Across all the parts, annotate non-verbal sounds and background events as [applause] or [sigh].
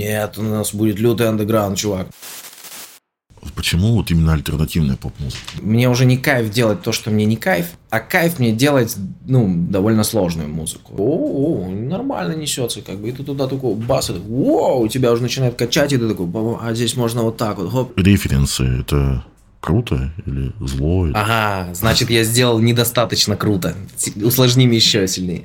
нет, у нас будет лютый андеграунд, чувак. Почему вот именно альтернативная поп-музыка? Мне уже не кайф делать то, что мне не кайф, а кайф мне делать, ну, довольно сложную музыку. О, -о, -о нормально несется, как бы, и ты туда такой бас, и такой, у тебя уже начинает качать, и ты такой, а здесь можно вот так вот, хоп. Референсы, это круто или зло? Или... Ага, значит, я сделал недостаточно круто. Усложним еще сильнее.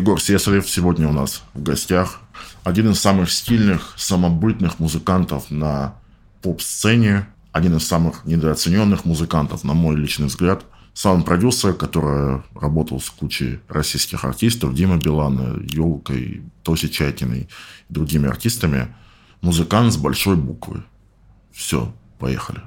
Егор Сесарев сегодня у нас в гостях. Один из самых стильных, самобытных музыкантов на поп-сцене. Один из самых недооцененных музыкантов, на мой личный взгляд. Саунд-продюсер, который работал с кучей российских артистов. Дима Билана, Елкой, Тоси Чайкиной и другими артистами. Музыкант с большой буквы. Все, поехали.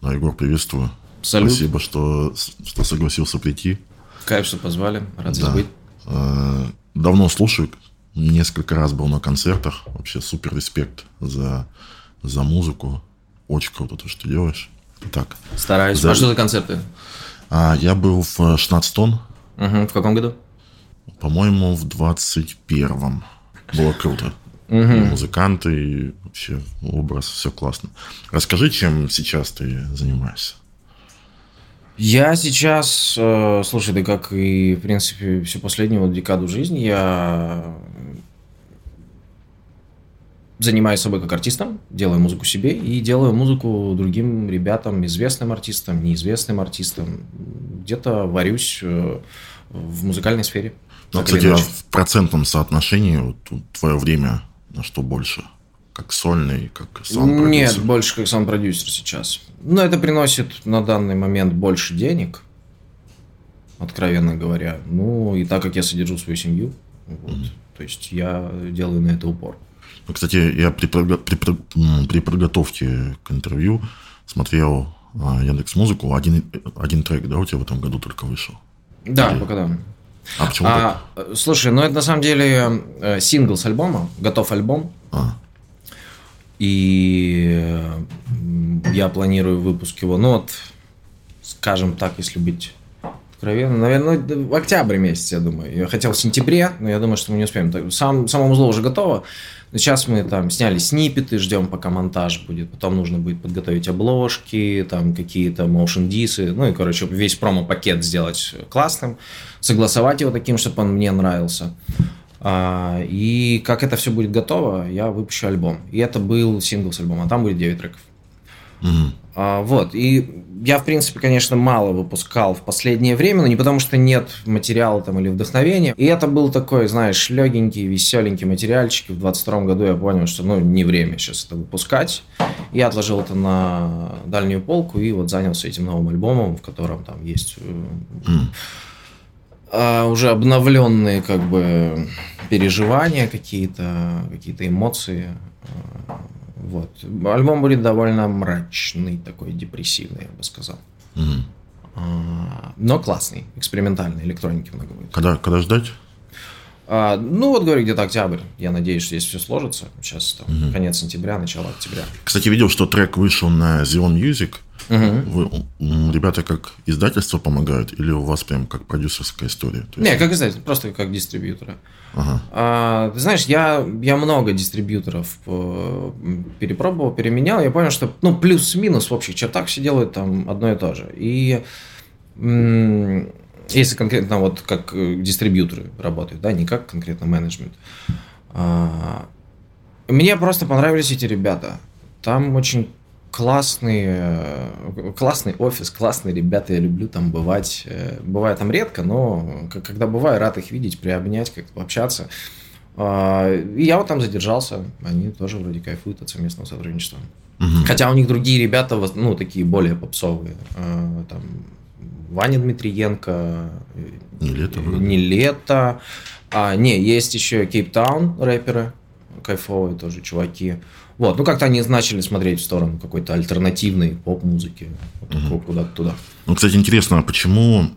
Ну, Егор, приветствую. Салют. Спасибо, что, что согласился прийти. Кайф, что позвали. Рад здесь да. быть. Э, давно слушаю. Несколько раз был на концертах. Вообще супер респект за, за музыку. Очень круто то, что делаешь. Так. Стараюсь. За... А что за концерты? А, я был в 16 тонн. Угу. В каком году? По-моему, в 21-м. Было круто. Угу. И музыканты, и вообще образ, все классно. Расскажи, чем сейчас ты занимаешься. Я сейчас, э, слушай, да как и, в принципе, всю последнюю вот декаду жизни, я занимаюсь собой как артистом, делаю музыку себе и делаю музыку другим ребятам, известным артистам, неизвестным артистам. Где-то варюсь э, в музыкальной сфере. Ну, кстати, а в процентном соотношении вот, твое время на что больше? Как сольный, как саунд-продюсер? Нет, больше как саунд-продюсер сейчас. Но это приносит на данный момент больше денег, откровенно говоря. Ну, и так как я содержу свою семью, вот, mm-hmm. то есть я делаю на это упор. Ну, кстати, я при, при, при, при подготовке к интервью смотрел а, Яндекс Музыку. Один, один трек, да, у тебя в этом году только вышел? Да, Или... пока да. А почему а, так? Слушай, ну это на самом деле э, сингл с альбома, готов альбом. А. И я планирую выпуск его, ну вот, скажем так, если быть откровенно, наверное, ну, в октябре месяце, я думаю. Я хотел в сентябре, но я думаю, что мы не успеем. Сам, само узло уже готово. Сейчас мы там сняли снипеты, ждем, пока монтаж будет. Потом нужно будет подготовить обложки, там какие-то motion дисы. Ну и, короче, весь промо-пакет сделать классным. Согласовать его таким, чтобы он мне нравился. А, и как это все будет готово, я выпущу альбом. И это был сингл с альбома, а там будет 9 треков. Угу. Вот. И я, в принципе, конечно, мало выпускал в последнее время, но не потому, что нет материала там или вдохновения. И это был такой, знаешь, легенький, веселенький материальчик. И в 22 году я понял, что ну, не время сейчас это выпускать. Я отложил это на дальнюю полку и вот занялся этим новым альбомом, в котором там есть... Mm а, уже обновленные как бы переживания какие-то, какие-то эмоции. А, вот. Альбом будет довольно мрачный, такой депрессивный, я бы сказал. Угу. Но классный, экспериментальный, электроники много будет. Когда, когда ждать? А, ну, вот говорю, где-то октябрь. Я надеюсь, что здесь все сложится. Сейчас там, угу. конец сентября, начало октября. Кстати, видел, что трек вышел на Xeon Music. Угу. Вы, ребята как издательство помогают или у вас прям как продюсерская история? есть... Не, как издательство, просто как дистрибьютора. Ага. А, ты знаешь, я, я много дистрибьюторов э, перепробовал, переменял. Я понял, что ну, плюс-минус в общих чертах все делают там одно и то же. И если конкретно вот как э, дистрибьюторы работают, да, не как конкретно менеджмент. А, мне просто понравились эти ребята. Там очень классный, э, классный офис, классные ребята, я люблю там бывать. Э, бываю там редко, но когда бываю, рад их видеть, приобнять, как-то общаться. А, и я вот там задержался, они тоже вроде кайфуют от совместного сотрудничества. Угу. Хотя у них другие ребята, ну, такие более попсовые. Там Ваня Дмитриенко. Не лето. Не лето. А, не, есть еще Кейптаун рэперы. кайфовые тоже чуваки. Вот, ну как-то они начали смотреть в сторону какой-то альтернативной поп-музыки, вот, угу. куда-то туда. Ну, кстати, интересно, а почему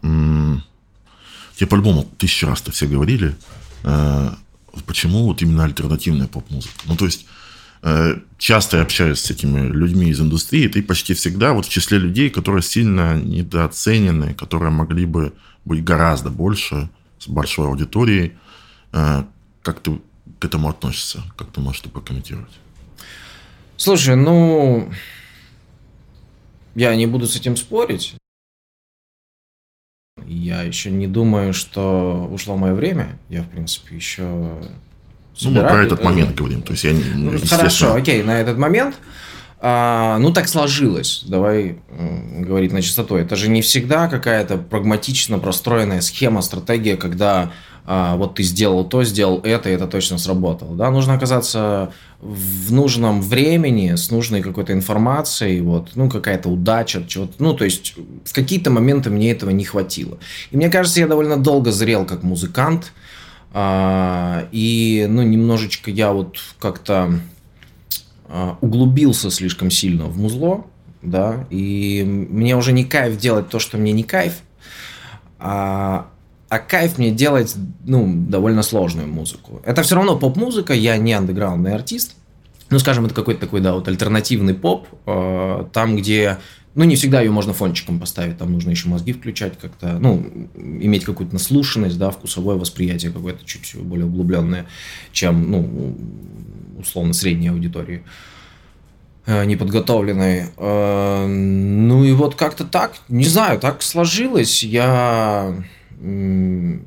тебе по-любому тысячу раз-то все говорили, э- почему вот именно альтернативная поп-музыка? Ну, то есть часто я общаюсь с этими людьми из индустрии, ты почти всегда вот в числе людей, которые сильно недооценены, которые могли бы быть гораздо больше, с большой аудиторией. Э, как ты к этому относишься? Как ты можешь это прокомментировать? Слушай, ну, я не буду с этим спорить. Я еще не думаю, что ушло мое время. Я, в принципе, еще... Ну, мы про этот момент говорим. То есть я, ну, естественно... Хорошо, окей, на этот момент. А, ну, так сложилось. Давай говорить на чистоту. Это же не всегда какая-то прагматично простроенная схема, стратегия, когда а, вот ты сделал то, сделал это, и это точно сработало. Да? Нужно оказаться в нужном времени, с нужной какой-то информацией, вот, ну, какая-то удача, чего-то. Ну, то есть, в какие-то моменты мне этого не хватило. И мне кажется, я довольно долго зрел как музыкант, и, ну, немножечко я вот как-то а, углубился слишком сильно в музло, да, и мне уже не кайф делать то, что мне не кайф, а, а кайф мне делать, ну, довольно сложную музыку. Это все равно поп-музыка, я не андеграундный артист. Ну, скажем, это какой-то такой, да, вот альтернативный поп, э, там, где, ну, не всегда ее можно фончиком поставить, там нужно еще мозги включать как-то, ну, иметь какую-то наслушанность, да, вкусовое восприятие какое-то чуть более углубленное, чем, ну, условно, средней аудитории э, неподготовленной. Э, ну и вот как-то так, не знаю, так сложилось. Я ну,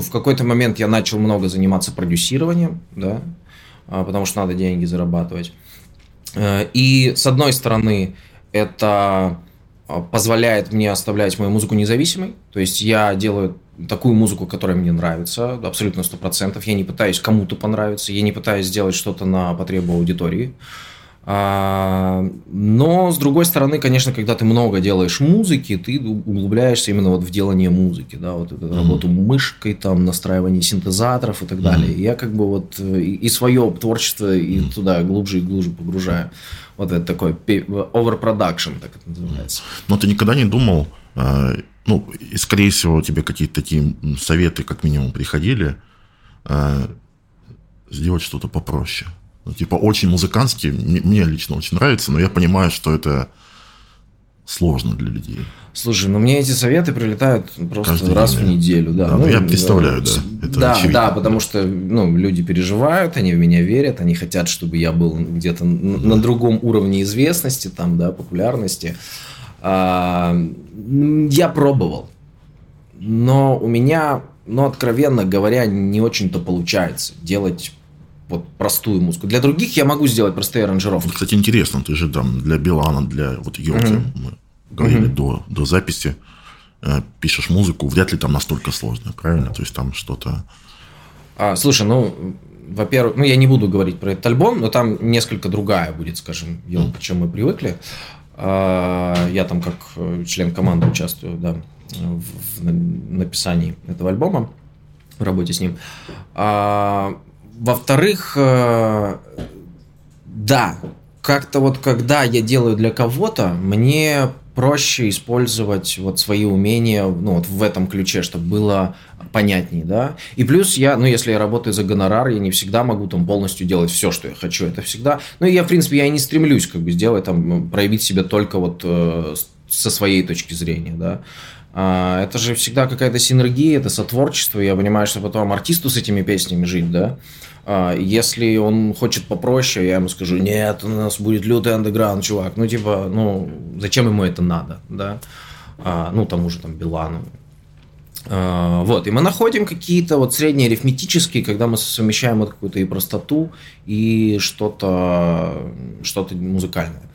в какой-то момент я начал много заниматься продюсированием, да, а, потому что надо деньги зарабатывать. Э, и с одной стороны, это а, позволяет мне оставлять мою музыку независимой. То есть я делаю такую музыку, которая мне нравится, абсолютно 100%. Я не пытаюсь кому-то понравиться, я не пытаюсь сделать что-то на потребу аудитории. А, но, с другой стороны, конечно, когда ты много делаешь музыки, ты углубляешься именно вот в делание музыки, да, вот эту mm-hmm. работу мышкой, там, настраивание синтезаторов и так далее. Mm-hmm. Я как бы вот э, и, и свое творчество и mm-hmm. туда глубже и глубже погружаю. Вот это такой overproduction, так это называется. Но ты никогда не думал, э, ну, и, скорее всего, тебе какие-то такие советы, как минимум, приходили, э, сделать что-то попроще? Ну, типа, очень музыкантский, мне лично очень нравится, но я понимаю, что это сложно для людей. Слушай, ну мне эти советы прилетают просто Каждый раз день, в неделю, да. да ну, я представляю, да. Это да, очевидно. да, потому что ну, люди переживают, они в меня верят, они хотят, чтобы я был где-то mm на другом уровне известности, там, да, популярности. А, я пробовал, но у меня, ну, откровенно говоря, не очень-то получается делать вот простую музыку. Для других я могу сделать простые аранжировки. Вот, кстати, интересно, ты же там для Билана, для вот Йоки, mm-hmm. мы говорили mm-hmm. до, до записи, э, пишешь музыку, вряд ли там настолько сложно, правильно? То есть там что-то... А, слушай, ну, во-первых, ну, я не буду говорить про этот альбом, но там несколько другая будет, скажем, елка, mm. чем мы привыкли. А, я там как э, член команды участвую, да, в, в написании этого альбома, в работе с ним. А, во-вторых, э, да, как-то вот когда я делаю для кого-то, мне проще использовать вот свои умения ну, вот в этом ключе, чтобы было понятнее, да. И плюс я, ну, если я работаю за гонорар, я не всегда могу там полностью делать все, что я хочу. Это всегда... Ну, я, в принципе, я и не стремлюсь как бы сделать там, проявить себя только вот э, со своей точки зрения, да. А, это же всегда какая-то синергия, это сотворчество. Я понимаю, что потом артисту с этими песнями жить, да. А, если он хочет попроще, я ему скажу, нет, у нас будет лютый андеграунд, чувак. Ну, типа, ну, зачем ему это надо, да? А, ну, тому же там Билану. А, вот, и мы находим какие-то вот средние арифметические, когда мы совмещаем вот какую-то и простоту, и что-то что музыкальное.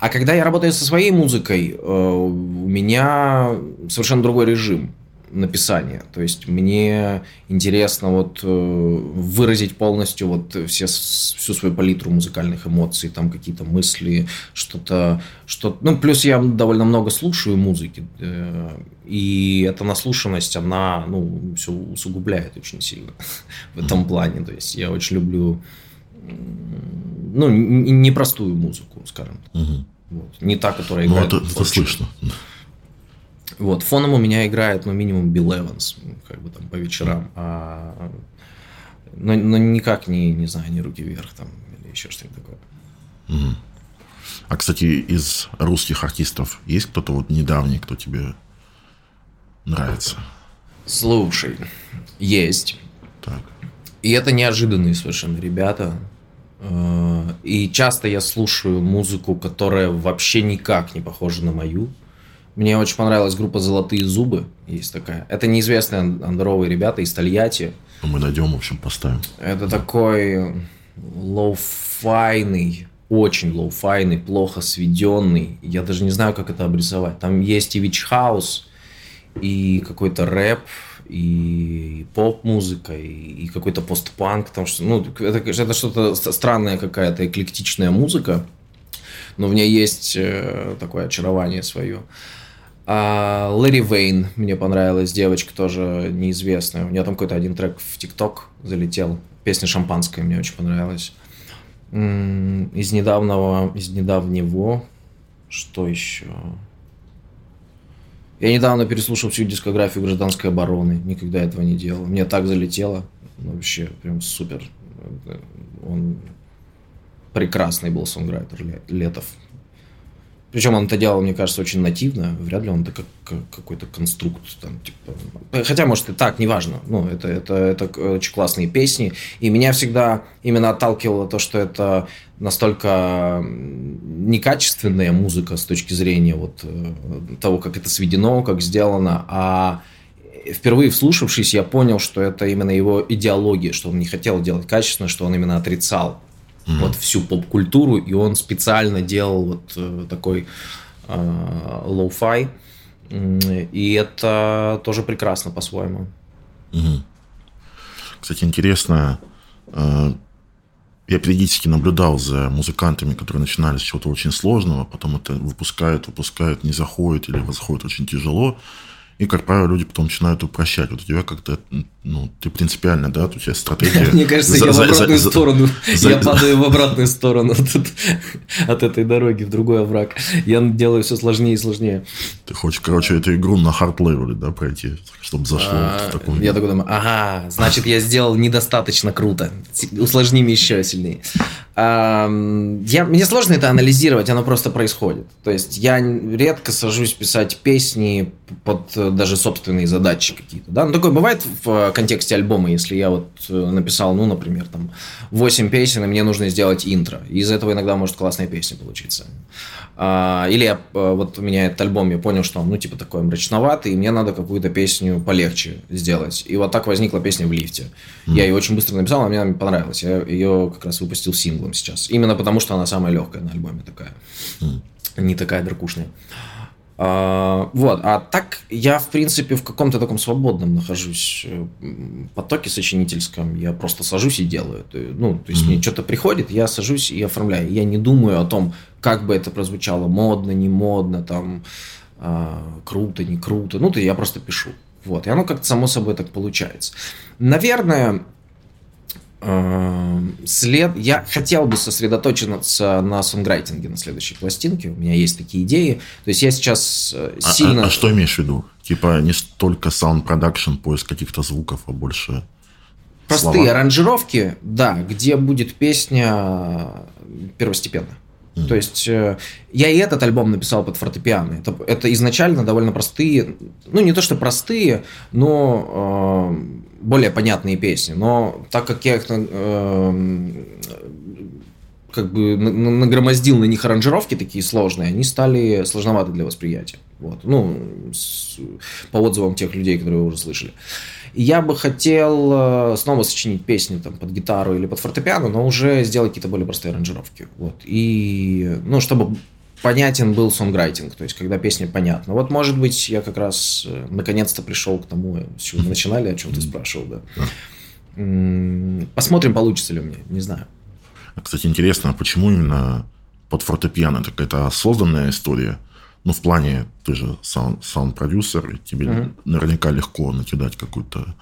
А когда я работаю со своей музыкой, э, у меня совершенно другой режим. Написания. То есть мне интересно вот э, выразить полностью вот все, всю свою палитру музыкальных эмоций, там какие-то мысли, что-то, что ну плюс я довольно много слушаю музыки, э, и эта наслушанность, она ну все усугубляет очень сильно в этом плане. То есть я очень люблю ну непростую музыку, скажем так. Угу. Вот. Не та, которая играет. Ну, это, это слышно. Вот, фоном у меня играет, ну, минимум Билл Эванс, как бы там по вечерам, а, но, но никак не, не знаю, не руки вверх там или еще что-нибудь такое. Угу. А, кстати, из русских артистов есть кто-то вот недавний, кто тебе нравится? Слушай, есть. Так. И это неожиданные совершенно ребята. Э, и часто я слушаю музыку, которая вообще никак не похожа на мою. Мне очень понравилась группа «Золотые зубы», есть такая. Это неизвестные андеровые ребята из Тольятти. Ну, мы найдем, в общем, поставим. Это такой лоу-файный, очень лоу-файный, плохо сведенный. Я даже не знаю, как это обрисовать. Там есть и вич-хаус, и какой-то рэп, и поп-музыка, и, и какой-то постпанк, потому что, ну, это, это что-то странная какая-то эклектичная музыка, но в ней есть э, такое очарование свое. А Лэри Вейн мне понравилась, девочка тоже неизвестная. У нее там какой-то один трек в ТикТок залетел. Песня «Шампанское» мне очень понравилась. Из недавнего, из недавнего, что еще? Я недавно переслушал всю дискографию гражданской обороны. Никогда этого не делал. Мне так залетело. Вообще, прям супер. Он прекрасный был сонграйтер Летов. Причем он это делал, мне кажется, очень нативно. Вряд ли он это как, как какой-то конструкт. Там, типа... Хотя, может, и так, неважно. Ну, это, это, это очень классные песни. И меня всегда именно отталкивало то, что это настолько некачественная музыка с точки зрения вот э, того, как это сведено, как сделано. А впервые вслушавшись, я понял, что это именно его идеология, что он не хотел делать качественно, что он именно отрицал mm-hmm. вот всю поп-культуру, и он специально делал вот э, такой э, lo-fi, и это тоже прекрасно по-своему. Mm-hmm. Кстати, интересно, э, я периодически наблюдал за музыкантами, которые начинали с чего-то очень сложного, потом это выпускают, выпускают, не заходит или заходит очень тяжело. И, как правило, люди потом начинают упрощать. Вот у тебя как-то, ну, ты принципиально, да, у тебя стратегия... [laughs] Мне кажется, я в обратную сторону, я падаю в обратную сторону от этой дороги, в другой овраг. Я делаю все сложнее и сложнее. Ты хочешь, короче, эту игру на хард левеле, да, пройти, чтобы зашло а, Я такой думаю, ага, значит, я сделал недостаточно круто. Усложни мне еще сильнее. Я, мне сложно это анализировать, оно просто происходит. То есть я редко сажусь писать песни под даже собственные задачи какие-то. Да? Ну, такое бывает в контексте альбома, если я вот э, написал, ну, например, там 8 песен, и мне нужно сделать интро. Из этого иногда может классная песня получиться. А, или я, э, вот у меня этот альбом, я понял, что он, ну, типа, такой мрачноватый, и мне надо какую-то песню полегче сделать. И вот так возникла песня в лифте. Mm. Я ее очень быстро написал, она мне понравилась. Я ее как раз выпустил синглом сейчас. Именно потому, что она самая легкая на альбоме такая. Mm. Не такая дракушная. А, вот, а так я, в принципе, в каком-то таком свободном нахожусь э, потоке сочинительском. Я просто сажусь и делаю. Ну, то есть mm-hmm. мне что-то приходит, я сажусь и оформляю. Я не думаю о том, как бы это прозвучало, модно, не модно, там, а, круто, не круто. Ну, то я просто пишу. Вот, и оно как-то само собой так получается. Наверное, след... Я хотел бы сосредоточиться на сонграйтинге на следующей пластинке. У меня есть такие идеи. То есть я сейчас э, а, сильно... А, а что имеешь в виду? Типа не столько production, поиск каких-то звуков, а больше Простые слова? аранжировки, да, где будет песня первостепенно. Mm. То есть э, я и этот альбом написал под фортепиано. Это, это изначально довольно простые, ну не то что простые, но э, более понятные песни. Но так как я их э, как бы нагромоздил на них аранжировки такие сложные, они стали сложноваты для восприятия. Вот. Ну, с, по отзывам тех людей, которые вы уже слышали. я бы хотел э, снова сочинить песни там, под гитару или под фортепиано, но уже сделать какие-то более простые аранжировки. Вот. И, ну, чтобы понятен был сонграйтинг, то есть когда песня понятна. Вот, может быть, я как раз э, наконец-то пришел к тому, с чего мы начинали, о чем ты спрашивал, да. Посмотрим, получится ли у меня, не знаю. Кстати, интересно, а почему именно под фортепиано? Так это созданная история? Ну, в плане, ты же саунд-продюсер, тебе mm-hmm. наверняка легко накидать какую-то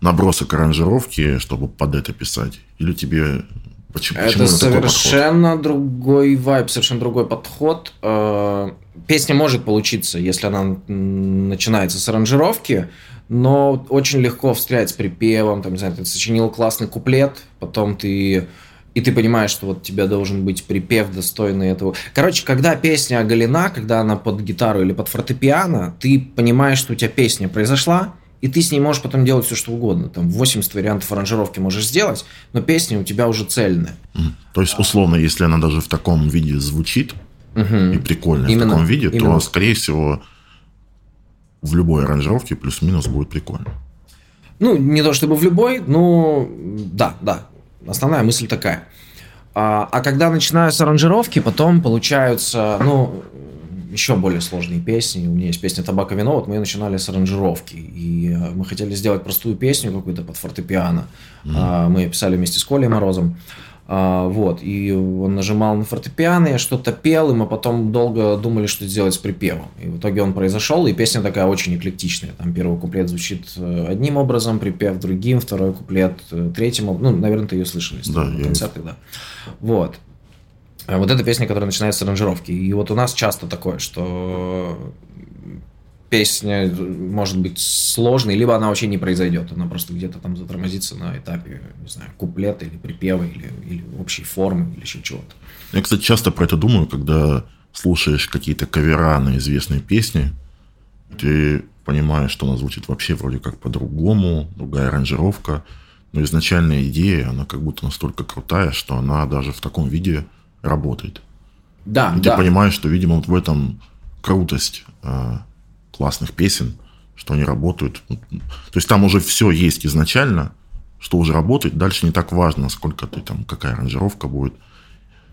набросок аранжировки, чтобы под это писать? Или тебе Почему, это почему совершенно другой вайб, совершенно другой подход. Э, песня может получиться, если она начинается с аранжировки, но очень легко встрять с припевом, там, не знаю, ты сочинил классный куплет, потом ты и ты понимаешь, что вот тебе должен быть припев достойный этого. Короче, когда песня оголена, когда она под гитару или под фортепиано, ты понимаешь, что у тебя песня произошла, и ты с ней можешь потом делать все, что угодно. Там 80 вариантов аранжировки можешь сделать, но песня у тебя уже цельная. То есть, условно, если она даже в таком виде звучит, угу. и прикольно именно, в таком виде, именно. то, скорее всего, в любой аранжировке плюс-минус будет прикольно. Ну, не то чтобы в любой, но да, да. Основная мысль такая. А, а когда начинаются аранжировки, потом получаются, ну, еще более сложные песни. У меня есть песня «Табако вино», вот мы начинали с аранжировки. И э, мы хотели сделать простую песню какую-то под фортепиано. Mm-hmm. Мы писали вместе с Колей Морозом. А, вот, и он нажимал на фортепиано, я что-то пел, и мы потом долго думали, что сделать с припевом. И в итоге он произошел, и песня такая очень эклектичная. Там первый куплет звучит э, одним образом, припев другим, второй куплет третьим. Ну, наверное, ты ее слышал, да, на концертах, да. Вот. А вот эта песня, которая начинается с аранжировки. И вот у нас часто такое, что песня может быть сложной, либо она вообще не произойдет. Она просто где-то там затормозится на этапе, не знаю, куплета или припева, или, или общей формы, или еще чего-то. Я, кстати, часто про это думаю, когда слушаешь какие-то кавера на известные песни, ты понимаешь, что она звучит вообще вроде как по-другому, другая аранжировка, но изначальная идея, она как будто настолько крутая, что она даже в таком виде работает. Да, и да. ты понимаешь, что, видимо, вот в этом крутость э, классных песен, что они работают. То есть там уже все есть изначально, что уже работает. Дальше не так важно, сколько ты там, какая аранжировка будет.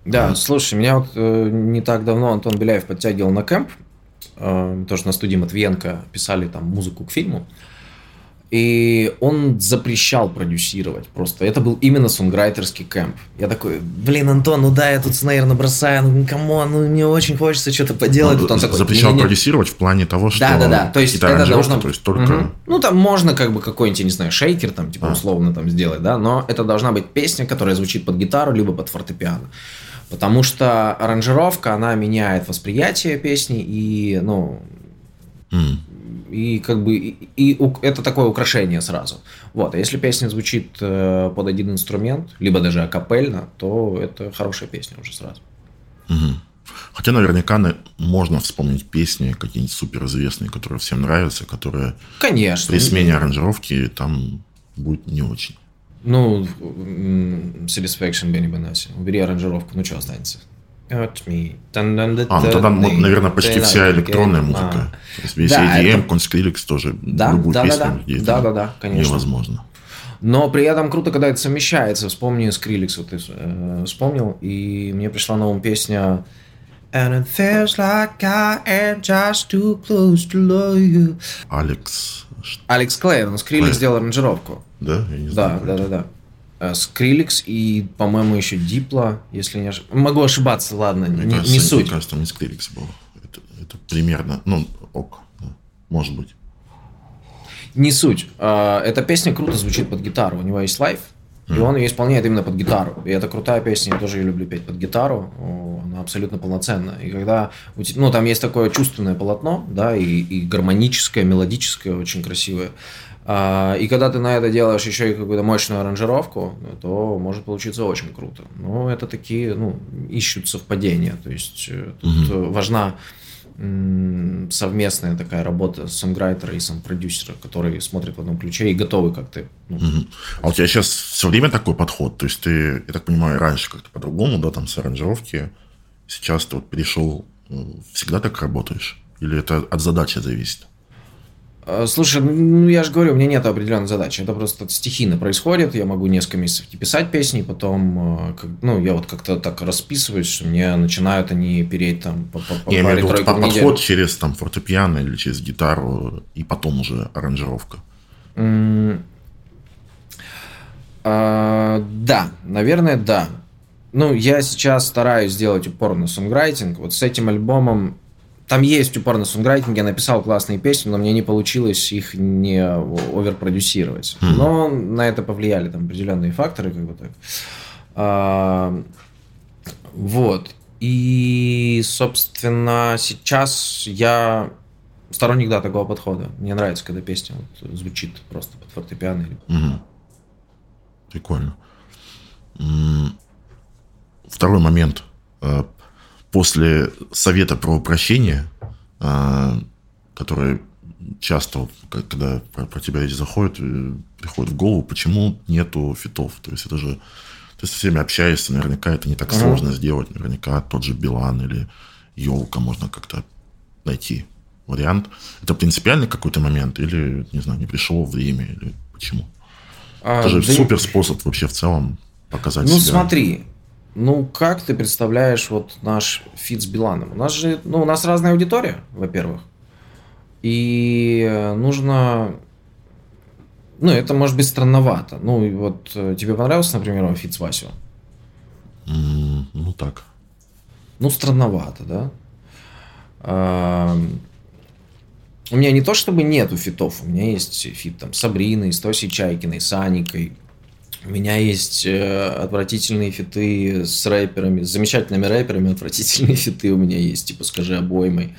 Да, э, слушай, меня вот э, не так давно Антон Беляев подтягивал на camp. Э, тоже на студии Матвиенко писали там музыку к фильму. Э, и он запрещал продюсировать просто. Это был именно сонграйтерский camp. Я такой, блин, Антон, ну да, я тут snare набросаю, ну come on, ну мне очень хочется что-то поделать. Ну, он такой, запрещал не, продюсировать в плане того, что... Да, да, да. То есть это должно... То есть только... Угу. Ну там можно как бы какой-нибудь, не знаю, шейкер там, типа а. условно там сделать, да, но это должна быть песня, которая звучит под гитару, либо под фортепиано. Потому что аранжировка, она меняет восприятие песни и, ну, mm и как бы и, и это такое украшение сразу. Вот, а если песня звучит э, под один инструмент, либо даже акапельно, то это хорошая песня уже сразу. Угу. Хотя наверняка можно вспомнить песни какие-нибудь суперизвестные, которые всем нравятся, которые Конечно. при смене аранжировки там будет не очень. Ну, Satisfaction Бенни Бенаси. Убери аранжировку, ну что останется? А, ну тогда, наверное, почти вся электронная музыка. То есть весь да, EDM, это... Conskrillex тоже да, любую да, песню да, да. да, да, да, конечно. невозможно. Но при этом круто, когда это совмещается. Вспомни Skrillex, вот ты э, вспомнил, и мне пришла на ум песня And it feels like I am just too close to love you. Алекс. Алекс Клейн, Скриллекс сделал аранжировку. Да? Я не знаю. Да, да, да, да. Э, Скриликс и, по-моему, еще Дипла, если не ошибаюсь. Могу ошибаться, ладно, мне не, кажется, не суть. Мне кажется, там не Скриликс был. Это, это примерно, ну, ок, да, может быть. Не суть. Э, эта песня круто звучит под гитару. У него есть лайф, и он ее исполняет именно под гитару. И это крутая песня, я тоже ее люблю петь под гитару. Она абсолютно полноценная. И когда, ну, там есть такое чувственное полотно, да, и, и гармоническое, мелодическое, очень красивое. А, и когда ты на это делаешь еще и какую-то мощную аранжировку, то может получиться очень круто. Но это такие, ну, ищут совпадения. То есть э, тут угу. важна совместная такая работа сонграйтера и сам продюсера, который смотрит в одном ключе и готовы как-то. Ну. Угу. А у тебя сейчас все время такой подход? То есть ты, я так понимаю, раньше как-то по-другому, да, там с аранжировки, сейчас ты вот перешел, всегда так работаешь? Или это от задачи зависит? Э, слушай, ну я же говорю, у меня нет определенной задачи. Это просто стихийно происходит. Я могу несколько месяцев не писать песни, потом, э, ну, я вот как-то так расписываюсь, что мне начинают они переть там по, по, по Я имею в виду подход через там фортепиано или через гитару, и потом уже аранжировка. Mm. А, да, наверное, да. Ну, я сейчас стараюсь сделать упор на сонграйтинг. Вот с этим альбомом там есть упор на сонграйтинг, я написал классные песни, но мне не получилось их не оверпродюсировать. Mm-hmm. Но на это повлияли там определенные факторы, как бы так. А, вот. И, собственно, сейчас я сторонник, да, такого подхода. Мне нравится, когда песня вот звучит просто под фортепиано. Угу. Прикольно. Второй момент. После совета про упрощение, а, который часто, когда про, про тебя эти заходят, э, приходит в голову, почему нету фитов. То есть это же ты со всеми общаешься, наверняка это не так uh-huh. сложно сделать. Наверняка тот же Билан или Елка можно как-то найти вариант. Это принципиальный какой-то момент или, не знаю, не пришло время или почему? А, это же да супер способ вообще в целом показать ну, себя. Ну смотри, ну, как ты представляешь вот наш фит с Биланом? У нас же, ну, у нас разная аудитория, во-первых. И нужно... Ну, это может быть странновато. Ну, и вот э, тебе понравился, например, фит с Васю? Mm, ну, так. Ну, странновато, да? А, у меня не то чтобы нету фитов, у меня есть фит там с Сабриной, с Тосей Чайкиной, с Аникой, у меня есть э, отвратительные фиты с рэперами, с замечательными рэперами, [laughs] отвратительные фиты у меня есть, типа «Скажи обоймой»,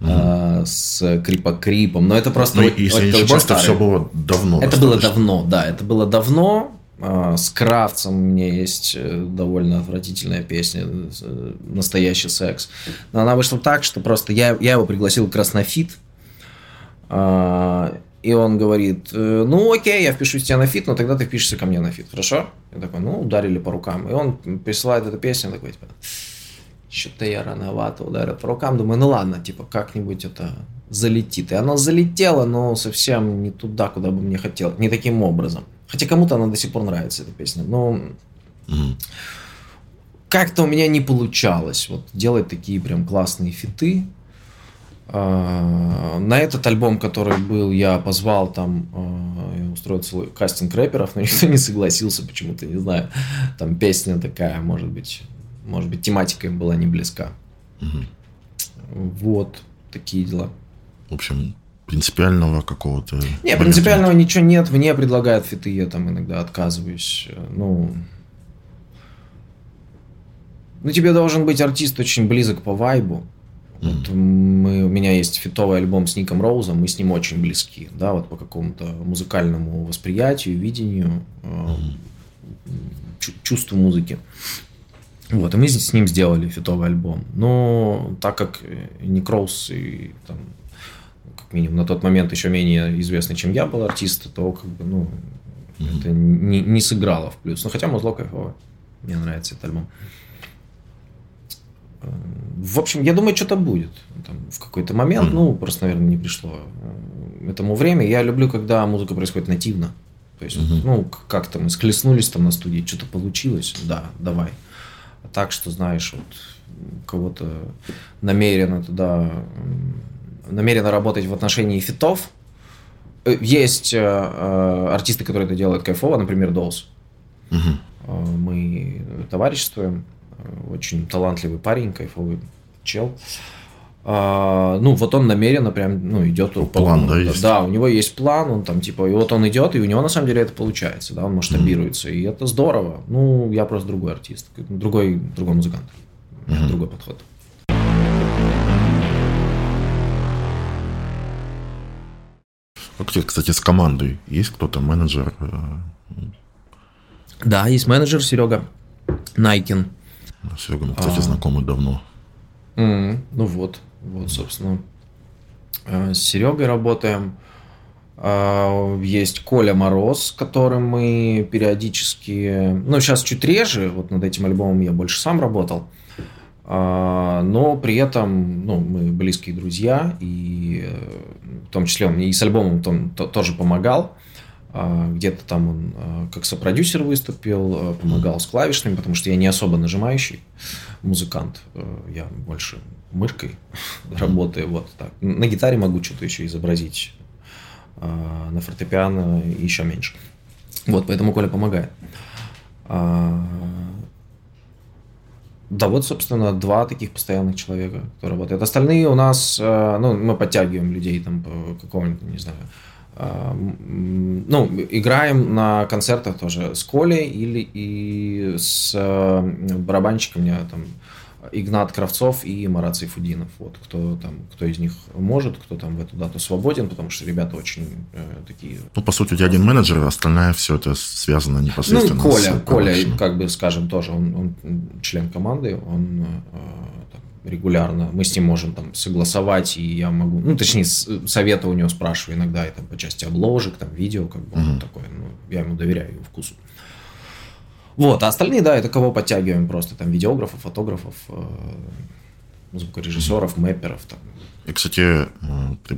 mm-hmm. с Крипа-Крипом, но это просто... Ну, если не ошибаюсь, это все было давно. Это было давно, да, это было давно, а, с Кравцем у меня есть э, довольно отвратительная песня э, «Настоящий секс». Но она вышла так, что просто я, я его пригласил как раз на фит. И он говорит, «Э, ну окей, я впишусь к тебе на фит, но тогда ты впишешься ко мне на фит, хорошо? Я такой, ну ударили по рукам. И он присылает эту песню, такой, типа, что-то я рановато ударил по рукам. Думаю, ну ладно, типа, как-нибудь это залетит. И оно залетело, но совсем не туда, куда бы мне хотелось. Не таким образом. Хотя кому-то она до сих пор нравится, эта песня. Но как-то у меня не получалось вот делать такие прям классные фиты. А, на этот альбом, который был, я позвал там, я устроил целый кастинг рэперов, но [laughs] никто не согласился почему-то, не знаю. Там песня такая, может быть, может быть, тематика им была не близка. Угу. Вот, такие дела. В общем, принципиального какого-то... Не, принципиального нет. ничего нет. Мне предлагают фиты, я там иногда отказываюсь. Ну, ну, тебе должен быть артист очень близок по вайбу. Вот мы, у меня есть фитовый альбом с Ником Роузом, мы с ним очень близки, да, вот по какому-то музыкальному восприятию, видению, э, чувству музыки. Вот, и мы с ним сделали фитовый альбом. Но так как Ник Роуз и там, как минимум на тот момент еще менее известный, чем я был артист, то как бы, ну, mm-hmm. это не, не сыграло в плюс. Но хотя музло кайфовое. Мне нравится этот альбом. В общем, я думаю, что-то будет. Там, в какой-то момент, ну, просто, наверное, не пришло э, этому время. Я люблю, когда музыка происходит нативно. То есть, mm-hmm. ну, как-то мы склеснулись там на студии, что-то получилось, да, давай. А так, что, знаешь, вот кого-то намеренно туда, намеренно работать в отношении фитов. Э, есть э, э, артисты, которые это делают кайфово, например, Долс. Mm-hmm. Мы товариществуем очень талантливый парень, кайфовый чел. А, ну, вот он намеренно прям, ну, идет по плану. Да, есть. да, у него есть план, он там, типа, и вот он идет, и у него на самом деле это получается, да, он масштабируется, mm-hmm. и это здорово. Ну, я просто другой артист, другой, другой музыкант, mm-hmm. другой подход. Как тебе, кстати, с командой есть кто-то, менеджер? Да, есть менеджер Серега Найкин. Серега, мы, кстати, а... знакомы давно. Mm, ну вот, вот, собственно. А, с Серегой работаем. А, есть Коля Мороз, с которым мы периодически... Ну, сейчас чуть реже. Вот над этим альбомом я больше сам работал. А, но при этом ну, мы близкие друзья, и э, в том числе он и с альбомом он тоже помогал. А, где-то там он а, как сопродюсер выступил, помогал с клавишными, потому что я не особо нажимающий музыкант. Я больше мышкой [laughs] работаю. Вот так. На гитаре могу что-то еще изобразить. На фортепиано еще меньше. Вот, поэтому Коля помогает. Да, вот, собственно, два таких постоянных человека, которые работают. Остальные у нас, ну, мы подтягиваем людей там по какому-нибудь, не знаю, ну, играем на концертах тоже с Колей или и с барабанщиком, у меня там Игнат Кравцов и Марат Сайфудинов. Вот кто там, кто из них может, кто там в эту дату свободен, потому что ребята очень э, такие. Ну, по сути, у тебя один менеджер, а остальное все это связано непосредственно. Ну, Коля, с Коля, как бы скажем, тоже, он, он член команды, он э, там, регулярно, мы с ним можем там согласовать, и я могу, ну, точнее, совета у него спрашиваю иногда, и там по части обложек, там видео, как бы, угу. такое, ну, я ему доверяю его вкусу. Вот, а остальные, да, это кого подтягиваем просто, там, видеографов, фотографов, э, звукорежиссеров, мэперов. Там. И, кстати, э, ты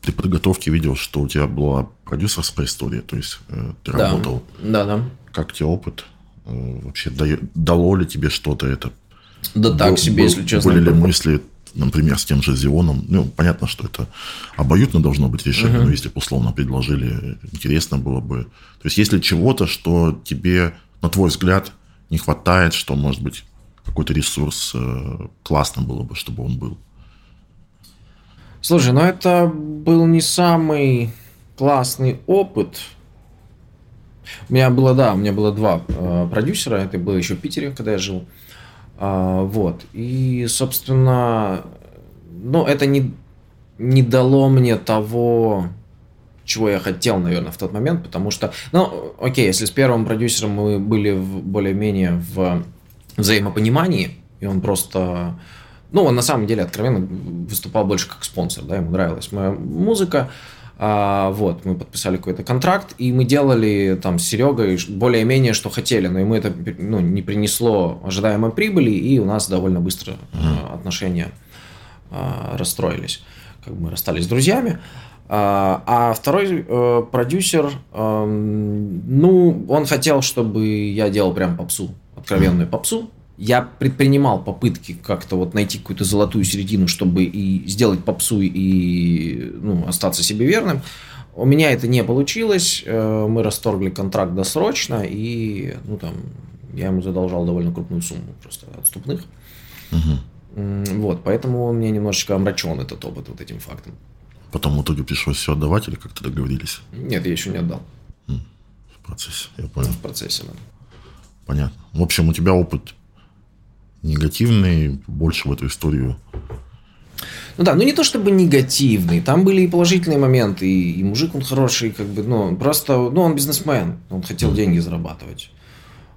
при подготовке видел, что у тебя была продюсерская история, то есть э, ты да. работал. Да, да. Как тебе опыт? Вообще дало ли тебе что-то это? Да был, так себе, был, если честно. Были ли мысли, например, с тем же Зионом? Ну, понятно, что это обоюдно должно быть решение, угу. но если бы условно предложили, интересно было бы. То есть, если чего-то, что тебе на твой взгляд, не хватает, что, может быть, какой-то ресурс э, классно было бы, чтобы он был? Слушай, ну это был не самый классный опыт. У меня было, да, у меня было два э, продюсера, это было еще в Питере, когда я жил. А, вот. И, собственно, ну, это не, не дало мне того, чего я хотел, наверное, в тот момент, потому что, ну, окей, если с первым продюсером мы были более-менее в взаимопонимании, и он просто, ну, он на самом деле откровенно выступал больше как спонсор, да, ему нравилась моя музыка, а, вот, мы подписали какой-то контракт, и мы делали там с Серегой более-менее, что хотели, но ему это ну, не принесло ожидаемой прибыли, и у нас довольно быстро mm-hmm. отношения а, расстроились. Как бы мы расстались с друзьями. А, а второй э, продюсер, э, ну, он хотел, чтобы я делал прям попсу, откровенную попсу. Я предпринимал попытки как-то вот найти какую-то золотую середину, чтобы и сделать попсу, и ну, остаться себе верным. У меня это не получилось. Э, мы расторгли контракт досрочно, и ну, там, я ему задолжал довольно крупную сумму просто отступных. Угу. Вот, поэтому он мне немножечко омрачен этот опыт вот этим фактом. Потом в итоге пришлось все отдавать или как-то договорились? Нет, я еще не отдал. В процессе, я понял. В процессе, да. Понятно. В общем, у тебя опыт негативный, больше в эту историю ну да, ну не то чтобы негативный, там были и положительные моменты, и, и мужик он хороший, как бы, ну, просто, ну, он бизнесмен, он хотел деньги зарабатывать,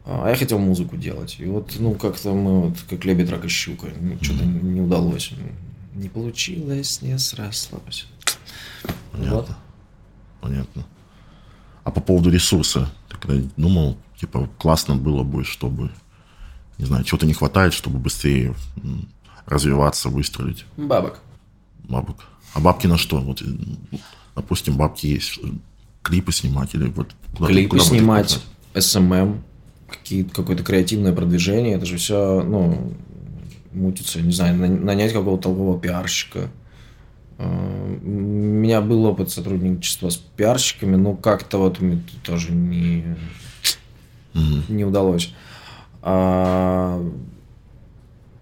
а я хотел музыку делать. И вот, ну, как-то мы, вот, как лебедь, рак и щука, что-то не удалось. Не получилось, не срослось. Понятно. Вот. Понятно. А по поводу ресурса, ты когда думал, типа, классно было бы, чтобы, не знаю, чего-то не хватает, чтобы быстрее развиваться, выстрелить? Бабок. Бабок. А бабки на что? Вот, допустим, бабки есть. Клипы снимать или вот куда Клипы куда снимать, SMM, какое-то креативное продвижение, это же все, ну, мутиться, не знаю, нанять какого-то толкового пиарщика. А, у меня был опыт сотрудничества с пиарщиками, но как-то вот мне тоже не, не удалось. А,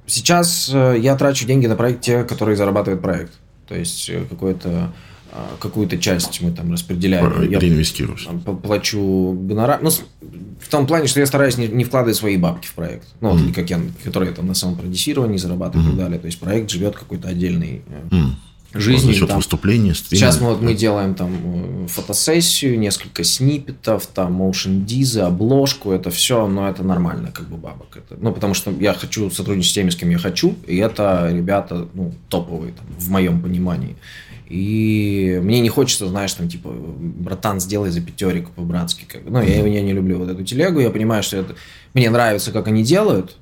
сейчас э, я трачу деньги на проект те, которые зарабатывает проект. То есть э, какой-то а, какую-то часть мы там распределяем. Я реинвестируешь. Плачу гонорар. Ну, в том плане, что я стараюсь не, не вкладывать свои бабки в проект. Ну, mm. как я, которые там на самом продюсировании зарабатываю mm. и так далее. То есть проект живет какой-то отдельной mm. Жизнью. За счет там. выступлений, стриминг. Сейчас мы, вот, мы делаем там э, фотосессию, несколько сниппетов, там motion дизы, обложку, это все, но это нормально, как бы бабок. Это, ну, потому что я хочу сотрудничать с теми, с кем я хочу, и это ребята, ну, топовые, там, в моем понимании. И мне не хочется, знаешь, там, типа, братан, сделай за пятерик по-братски. Как. Ну, я, я не люблю вот эту телегу. Я понимаю, что это... мне нравится, как они делают.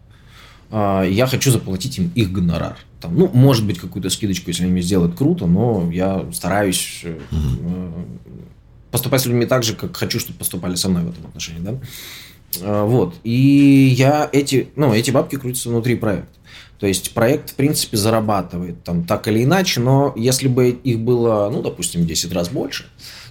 а, я хочу заплатить им их гонорар. Там, ну, может быть, какую-то скидочку, если они мне сделают круто, но я стараюсь угу. поступать с людьми так же, как хочу, чтобы поступали со мной в этом отношении, да. А, вот. И я эти, ну, эти бабки крутятся внутри проекта. То есть проект, в принципе, зарабатывает там так или иначе, но если бы их было, ну, допустим, 10 раз больше,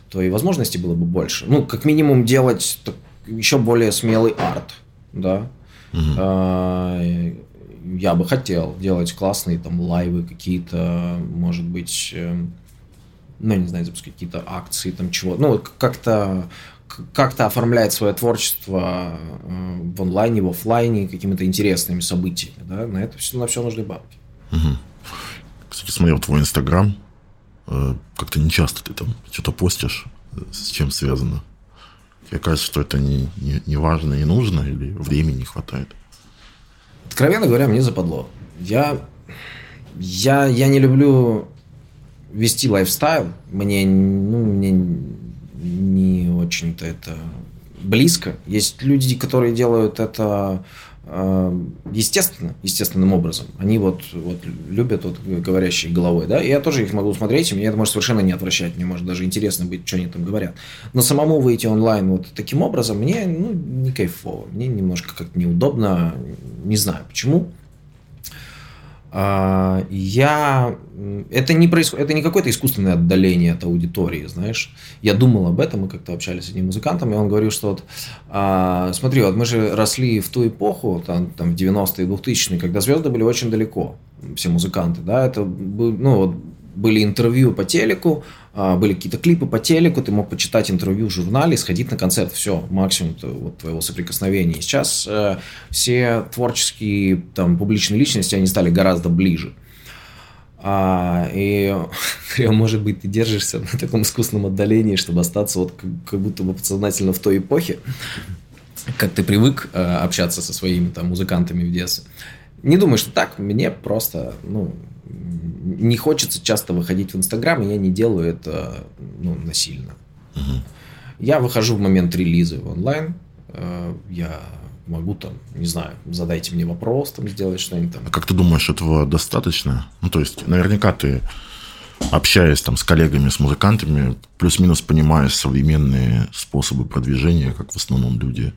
то и возможностей было бы больше. Ну, как минимум делать еще более смелый арт, да. Угу. Я бы хотел делать классные там лайвы какие-то, может быть, эм, ну, не знаю, запускать какие-то акции, там чего. Ну, как-то как-то оформлять свое творчество э, в онлайне, в офлайне, какими-то интересными событиями. Да? На это все, на все нужны бабки. Угу. Кстати, смотрел твой инстаграм. Э, как-то не часто ты там что-то постишь. С чем связано? Тебе кажется, что это не, не, не важно, не нужно, или времени не хватает? Откровенно говоря, мне западло. Я, я, я не люблю вести лайфстайл. Мне, ну, мне не очень-то это близко. Есть люди, которые делают это естественно, естественным образом. Они вот, вот любят вот говорящие головой, да, и я тоже их могу смотреть, и меня это может совершенно не отвращать, мне может даже интересно быть, что они там говорят. Но самому выйти онлайн вот таким образом мне, ну, не кайфово, мне немножко как-то неудобно, не знаю почему. А, я... Это не, происход... это не какое-то искусственное отдаление от аудитории, знаешь. Я думал об этом, мы как-то общались с одним музыкантом, и он говорил, что вот, а, смотри, вот мы же росли в ту эпоху, там, там в 90-е, 2000-е, когда звезды были очень далеко, все музыканты, да, это, ну, вот, были интервью по телеку, были какие-то клипы по телеку, ты мог почитать интервью в журнале, сходить на концерт, все, максимум вот, твоего соприкосновения. сейчас э, все творческие там, публичные личности, они стали гораздо ближе. А, и, [laughs] может быть, ты держишься на таком искусственном отдалении, чтобы остаться вот как, как будто бы подсознательно в той эпохе, как ты привык э, общаться со своими там музыкантами в детстве. Не думаю, что так. Мне просто, ну, не хочется часто выходить в Инстаграм, и я не делаю это ну, насильно. Угу. Я выхожу в момент релиза в онлайн. Э, я могу там, не знаю, задайте мне вопрос, там сделать что-нибудь там. А как ты думаешь, этого достаточно? Ну, то есть, наверняка ты общаясь там с коллегами, с музыкантами, плюс-минус понимаешь современные способы продвижения, как в основном люди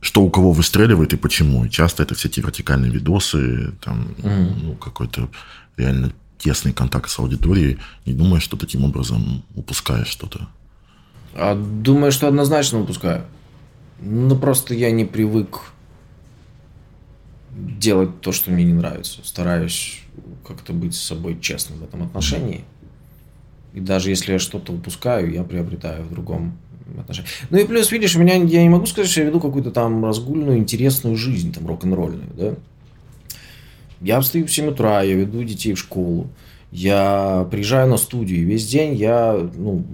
что у кого выстреливает и почему. И часто это все эти вертикальные видосы, там, mm. ну, какой-то реально тесный контакт с аудиторией. Не думаешь, что таким образом упускаешь что-то? А думаю, что однозначно упускаю. Ну, просто я не привык делать то, что мне не нравится. Стараюсь как-то быть с собой честным в этом отношении. И даже если я что-то упускаю, я приобретаю в другом отношениях. Ну и плюс, видишь, у меня, я не могу сказать, что я веду какую-то там разгульную, интересную жизнь, там, рок-н-ролльную, да. Я встаю в 7 утра, я веду детей в школу, я приезжаю на студию, и весь день я ну,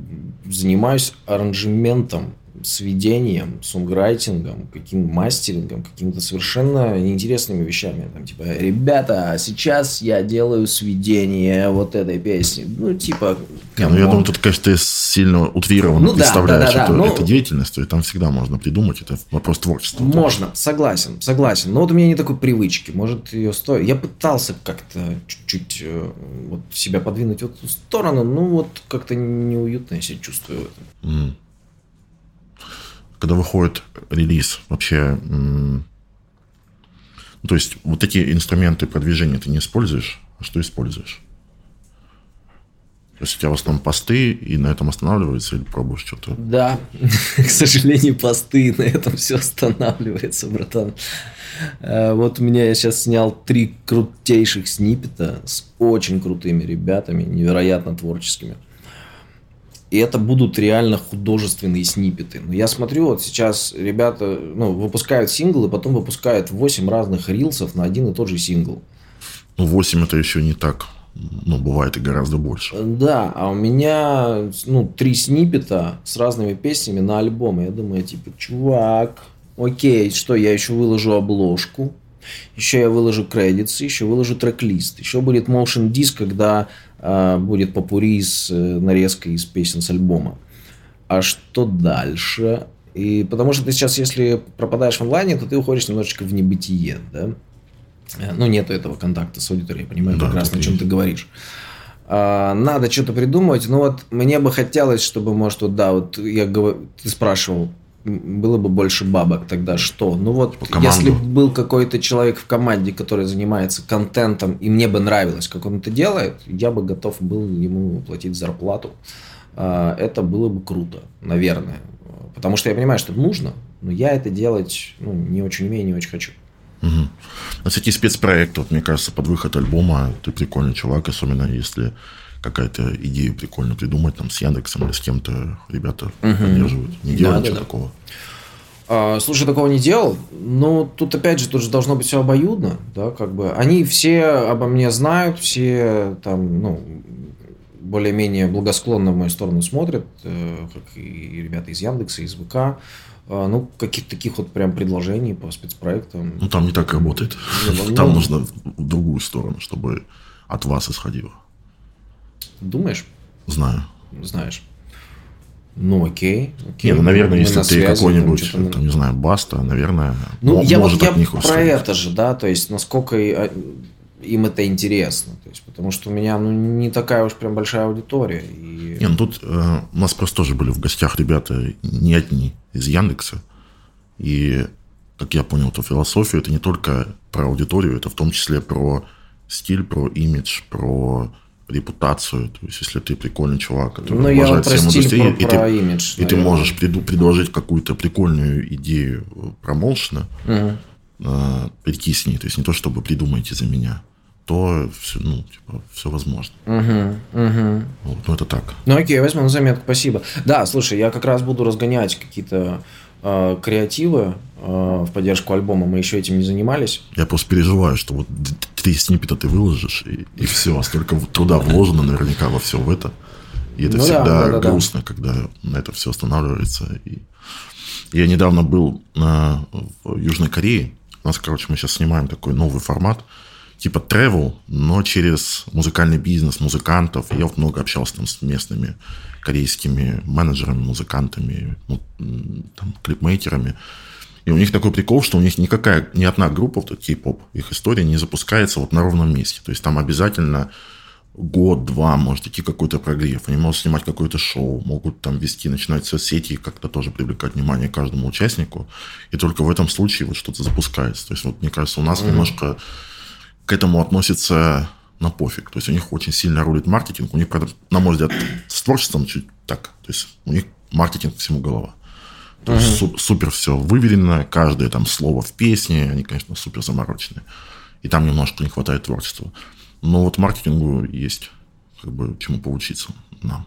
занимаюсь аранжементом сведением, сунграйтингом, каким мастерингом, какими-то совершенно неинтересными вещами. Там, типа, ребята, сейчас я делаю сведение вот этой песни. Ну, типа... Не, ну, я думаю, тут, конечно, ты сильно утрированно ну, представляешь да, да, да, эту, да, эту деятельность, и там всегда можно придумать, это вопрос творчества. Можно, тоже. согласен, согласен. Но вот у меня не такой привычки, может, ее стоит. Я пытался как-то чуть-чуть э, вот, себя подвинуть в эту сторону, ну, вот как-то неуютно я себя чувствую в этом. Mm когда выходит релиз, вообще, ну, то есть вот такие инструменты продвижения ты не используешь, а что используешь? То есть у тебя в основном посты, и на этом останавливается, или пробуешь что-то? Да, [laughs] к сожалению, посты, на этом все останавливается, братан. Э, вот у меня я сейчас снял три крутейших снипета с очень крутыми ребятами, невероятно творческими. И это будут реально художественные снипеты. Но я смотрю, вот сейчас ребята ну, выпускают синглы, потом выпускают 8 разных рилсов на один и тот же сингл. Ну, 8 это еще не так. Ну, бывает и гораздо больше. Да, а у меня, ну, три снипета с разными песнями на альбом. Я думаю, типа, чувак, окей, что, я еще выложу обложку, еще я выложу кредитсы, еще выложу трек-лист, еще будет motion диск, когда будет попури с э, нарезкой из песен с альбома. А что дальше? И потому что ты сейчас, если пропадаешь в онлайне, то ты уходишь немножечко в небытие, да? Э, ну, нету этого контакта с аудиторией, я понимаю да, прекрасно, о чем ты говоришь. А, надо что-то придумывать. Ну вот мне бы хотелось, чтобы, может, вот да, вот я говорю, ты спрашивал, было бы больше бабок, тогда что? Ну вот, если был какой-то человек в команде, который занимается контентом, и мне бы нравилось, как он это делает, я бы готов был ему платить зарплату. А, это было бы круто, наверное. Потому что я понимаю, что это нужно, но я это делать ну, не очень умею, не очень хочу. Угу. На всякий спецпроект, вот, мне кажется, под выход альбома ты прикольный чувак, особенно если какая-то идея прикольно придумать там с Яндексом или с кем-то ребята угу. поддерживают. Не делали да, ничего да, такого? А, слушай, такого не делал. Но тут опять же, тут же должно быть все обоюдно, да, как бы. Они все обо мне знают, все там, ну, более-менее благосклонно в мою сторону смотрят, э, как и ребята из Яндекса, из ВК. А, ну, каких-то таких вот прям предложений по спецпроектам. Ну, там не так работает. Ну, [laughs] там нужно в другую сторону, чтобы от вас исходило. Думаешь? Знаю. Знаешь. Ну, окей. окей. Не, ну, наверное, если ты какой-нибудь, там, там, не знаю, Баста, наверное, ну, я может вот, от я них про это же, да, то есть, насколько а, им это интересно. То есть, потому что у меня ну, не такая уж прям большая аудитория. И... Не, ну тут э, у нас просто тоже были в гостях ребята не одни из Яндекса. И, как я понял, то философия это не только про аудиторию, это в том числе про стиль, про имидж, про репутацию. То есть, если ты прикольный чувак, который ну, уважает всем индустрию, и, ты, имидж, и ты можешь преду, предложить какую-то прикольную идею промоушена, угу. э, прикисни. То есть, не то, чтобы придумайте за меня, то все, ну, типа, все возможно. Угу, угу. Вот, ну, это так. Ну, окей, возьму на заметку, спасибо. Да, слушай, я как раз буду разгонять какие-то э, креативы э, в поддержку альбома. Мы еще этим не занимались. Я просто переживаю, что вот три сниппета ты выложишь, и, и все, столько труда вложено наверняка во все в это. И это ну, всегда да, да, грустно, да. когда на это все останавливается. И я недавно был на, в Южной Корее. У нас, короче, мы сейчас снимаем такой новый формат типа travel, но через музыкальный бизнес, музыкантов. Я вот много общался там с местными корейскими менеджерами, музыкантами, ну, там, клипмейкерами. И у них такой прикол, что у них никакая, ни одна группа, вот кей-поп, их история не запускается вот на ровном месте. То есть там обязательно год-два может идти какой-то прогрев. Они могут снимать какое-то шоу, могут там вести, начинать соцсети и как-то тоже привлекать внимание каждому участнику. И только в этом случае вот что-то запускается. То есть вот мне кажется, у нас mm-hmm. немножко к этому относятся на пофиг. То есть у них очень сильно рулит маркетинг. У них, на мой взгляд, с творчеством чуть так. То есть у них маркетинг всему голова. То uh-huh. есть су- супер все выверено, каждое там слово в песне, они, конечно, супер замороченные. И там немножко не хватает творчества. Но вот маркетингу есть как бы чему поучиться нам.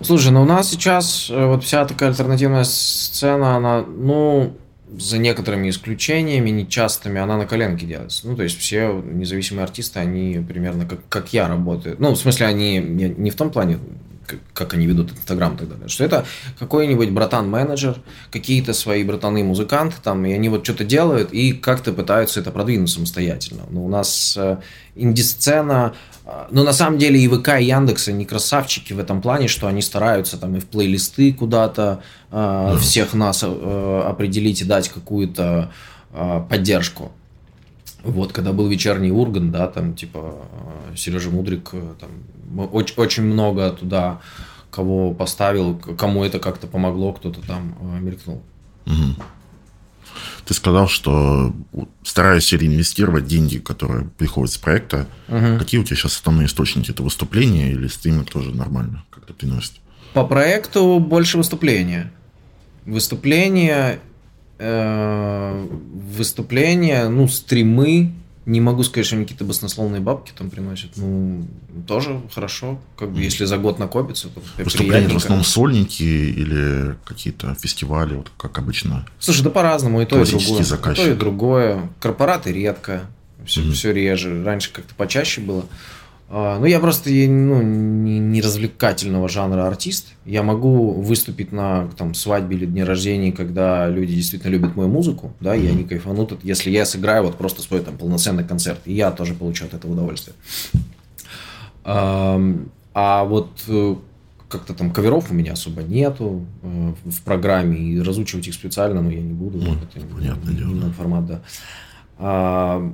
Слушай, ну у нас сейчас э, вот вся такая альтернативная сцена, она, ну, за некоторыми исключениями, нечастыми, она на коленке делается. Ну, то есть все независимые артисты, они примерно как, как я работают. Ну, в смысле, они не в том плане, как они ведут Инстаграм и так далее, что это какой-нибудь братан-менеджер, какие-то свои братаны-музыканты там, и они вот что-то делают и как-то пытаются это продвинуть самостоятельно. Но у нас э, инди-сцена, э, но на самом деле и ВК, и Яндекс, они красавчики в этом плане, что они стараются там и в плейлисты куда-то э, всех нас э, определить и дать какую-то э, поддержку. Вот, когда был вечерний Урган, да, там, типа, Сережа Мудрик, э, там, очень, очень много туда кого поставил, кому это как-то помогло, кто-то там э, мелькнул. Угу. Ты сказал, что стараешься реинвестировать деньги, которые приходят с проекта. Угу. Какие у тебя сейчас основные источники? Это выступления или стриминг тоже нормально как-то приносит? По проекту больше выступления. Выступления, э, выступления, ну, стримы, не могу сказать, что они какие-то баснословные бабки там приносят. Ну, тоже хорошо. Как бы, если за год накопится, то Выступления в основном сольники или какие-то фестивали, вот как обычно? Слушай, да по-разному, и то, и другое. Заказчик. И то, и другое. Корпораты редко, все, mm-hmm. все реже. Раньше как-то почаще было. А, ну, я просто ну, не, не развлекательного жанра артист. Я могу выступить на там, свадьбе или дне рождения, когда люди действительно любят мою музыку, да, и они кайфанут, если я сыграю вот просто свой там полноценный концерт, и я тоже получу от этого удовольствие. А, вот э, как-то там коверов у меня особо нету э, в программе, и разучивать их специально, ну, я не буду. Ну, это понятное не, дело. Не формат, да. А,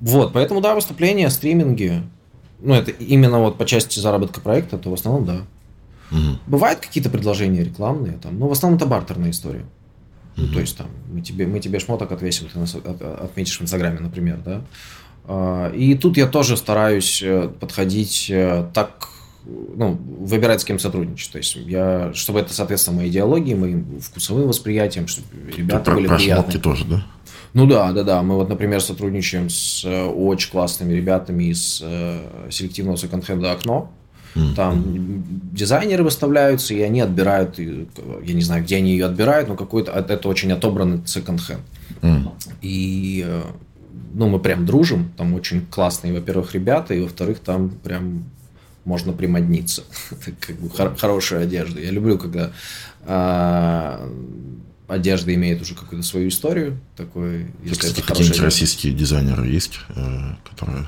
Вот, поэтому, да, выступления, стриминги, ну, это именно вот по части заработка проекта, то в основном, да. Мгм. Бывают какие-то предложения рекламные, там, но в основном это бартерная история. Ну, то есть там мы тебе, мы тебе шмоток отвесим, ты нас от- от- отметишь в Инстаграме, например, да. А, И тут я тоже стараюсь э, подходить э, так, ну, выбирать с кем сотрудничать. То есть я, чтобы это соответствовало моей идеологии, моим вкусовым восприятиям, чтобы Ты ребята про, были про приятные. тоже, да? Ну да, да, да. Мы вот, например, сотрудничаем с э, очень классными ребятами из э, селективного секонд-хенда «Окно». Мгм. Там дизайнеры выставляются, и они отбирают, я не знаю, где они ее отбирают, но какой-то от- это очень отобранный секонд-хенд. М. И э, ну, мы прям дружим, там очень классные, во-первых, ребята, и во-вторых, там прям можно примодниться. [laughs] Это как бы хор- хорошая одежда. Я люблю, когда а, одежда имеет уже какую-то свою историю. Такой, если Кстати, это какие-нибудь одежда. российские дизайнеры есть, э, которые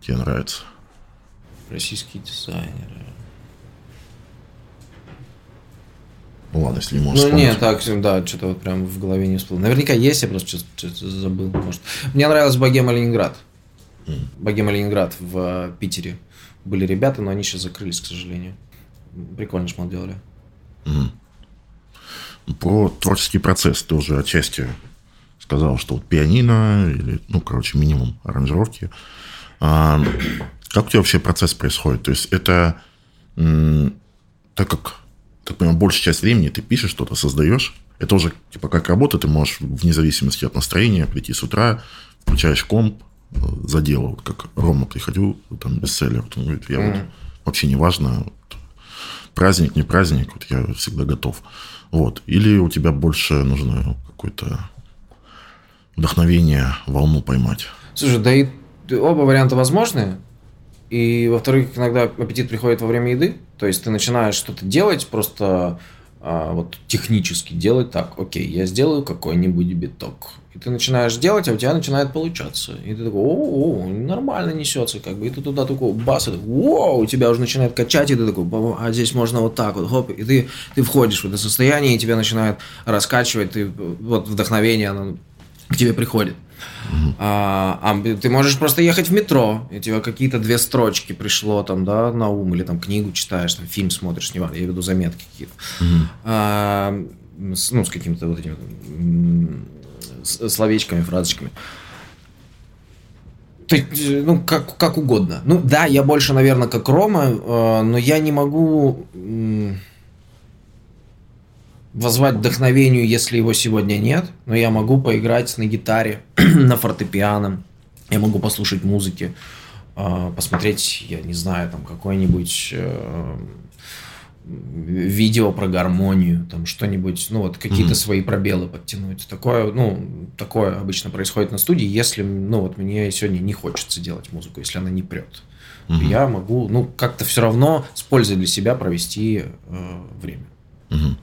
тебе нравятся? Российские дизайнеры. Ну ладно, если не можешь Ну, вспомнить. нет, так, да, что-то вот прям в голове не всплыло. Наверняка есть, я просто что-то забыл, может. Мне нравилась Богема Ленинград. Богема Ленинград в Питере. Были ребята, но они сейчас закрылись, к сожалению. Прикольно шмот делали. Мгм. Про творческий процесс ты уже отчасти сказал, что вот пианино или, ну, короче, минимум аранжировки. А, как у тебя вообще процесс происходит? То есть это, так как, так понимаю, большая часть времени ты пишешь что-то, создаешь, это уже типа как работа, ты можешь вне зависимости от настроения прийти с утра, включаешь комп, за дело, вот как Рома приходил, там, бестселлер, вот он говорит, я вот Мгм. вообще не важно, вот, праздник, не праздник, вот я всегда готов. Вот. Или у тебя больше нужно какое-то вдохновение, волну поймать. Слушай, да и оба варианта возможны. И, во-вторых, иногда аппетит приходит во время еды. То есть ты начинаешь что-то делать, просто а, вот технически делать так. Окей, я сделаю какой-нибудь биток. И ты начинаешь делать, а у тебя начинает получаться. И ты такой, о, нормально несется, как бы. И ты туда такой, бас, и такой, «Воу!» у тебя уже начинает качать, и ты такой, «Ба- а здесь можно вот так вот, хоп. И ты, ты входишь в это состояние, и тебя начинает раскачивать, ты, вот вдохновение, оно к тебе приходит. А, а ты можешь просто ехать в метро, и тебе какие-то две строчки пришло там, да, на ум, или там книгу читаешь, там фильм смотришь, не важно, я веду заметки какие-то. А, с- ну, с какими-то вот этими словечками, фразочками. Э, ну, как, как угодно. Ну, да, я больше, наверное, как Рома, э, но я не могу возвать вдохновению, если его сегодня нет, но я могу поиграть на гитаре, [clears throat] на фортепиано, я могу послушать музыки, э, посмотреть, я не знаю, там какое-нибудь э, видео про гармонию, там что-нибудь, ну вот какие-то Мгм. свои пробелы подтянуть. Такое, ну, такое обычно происходит на студии, если, ну вот мне сегодня не хочется делать музыку, если она не прет. Мгм. Я могу, ну, как-то все равно с пользой для себя провести э, время. Мгм.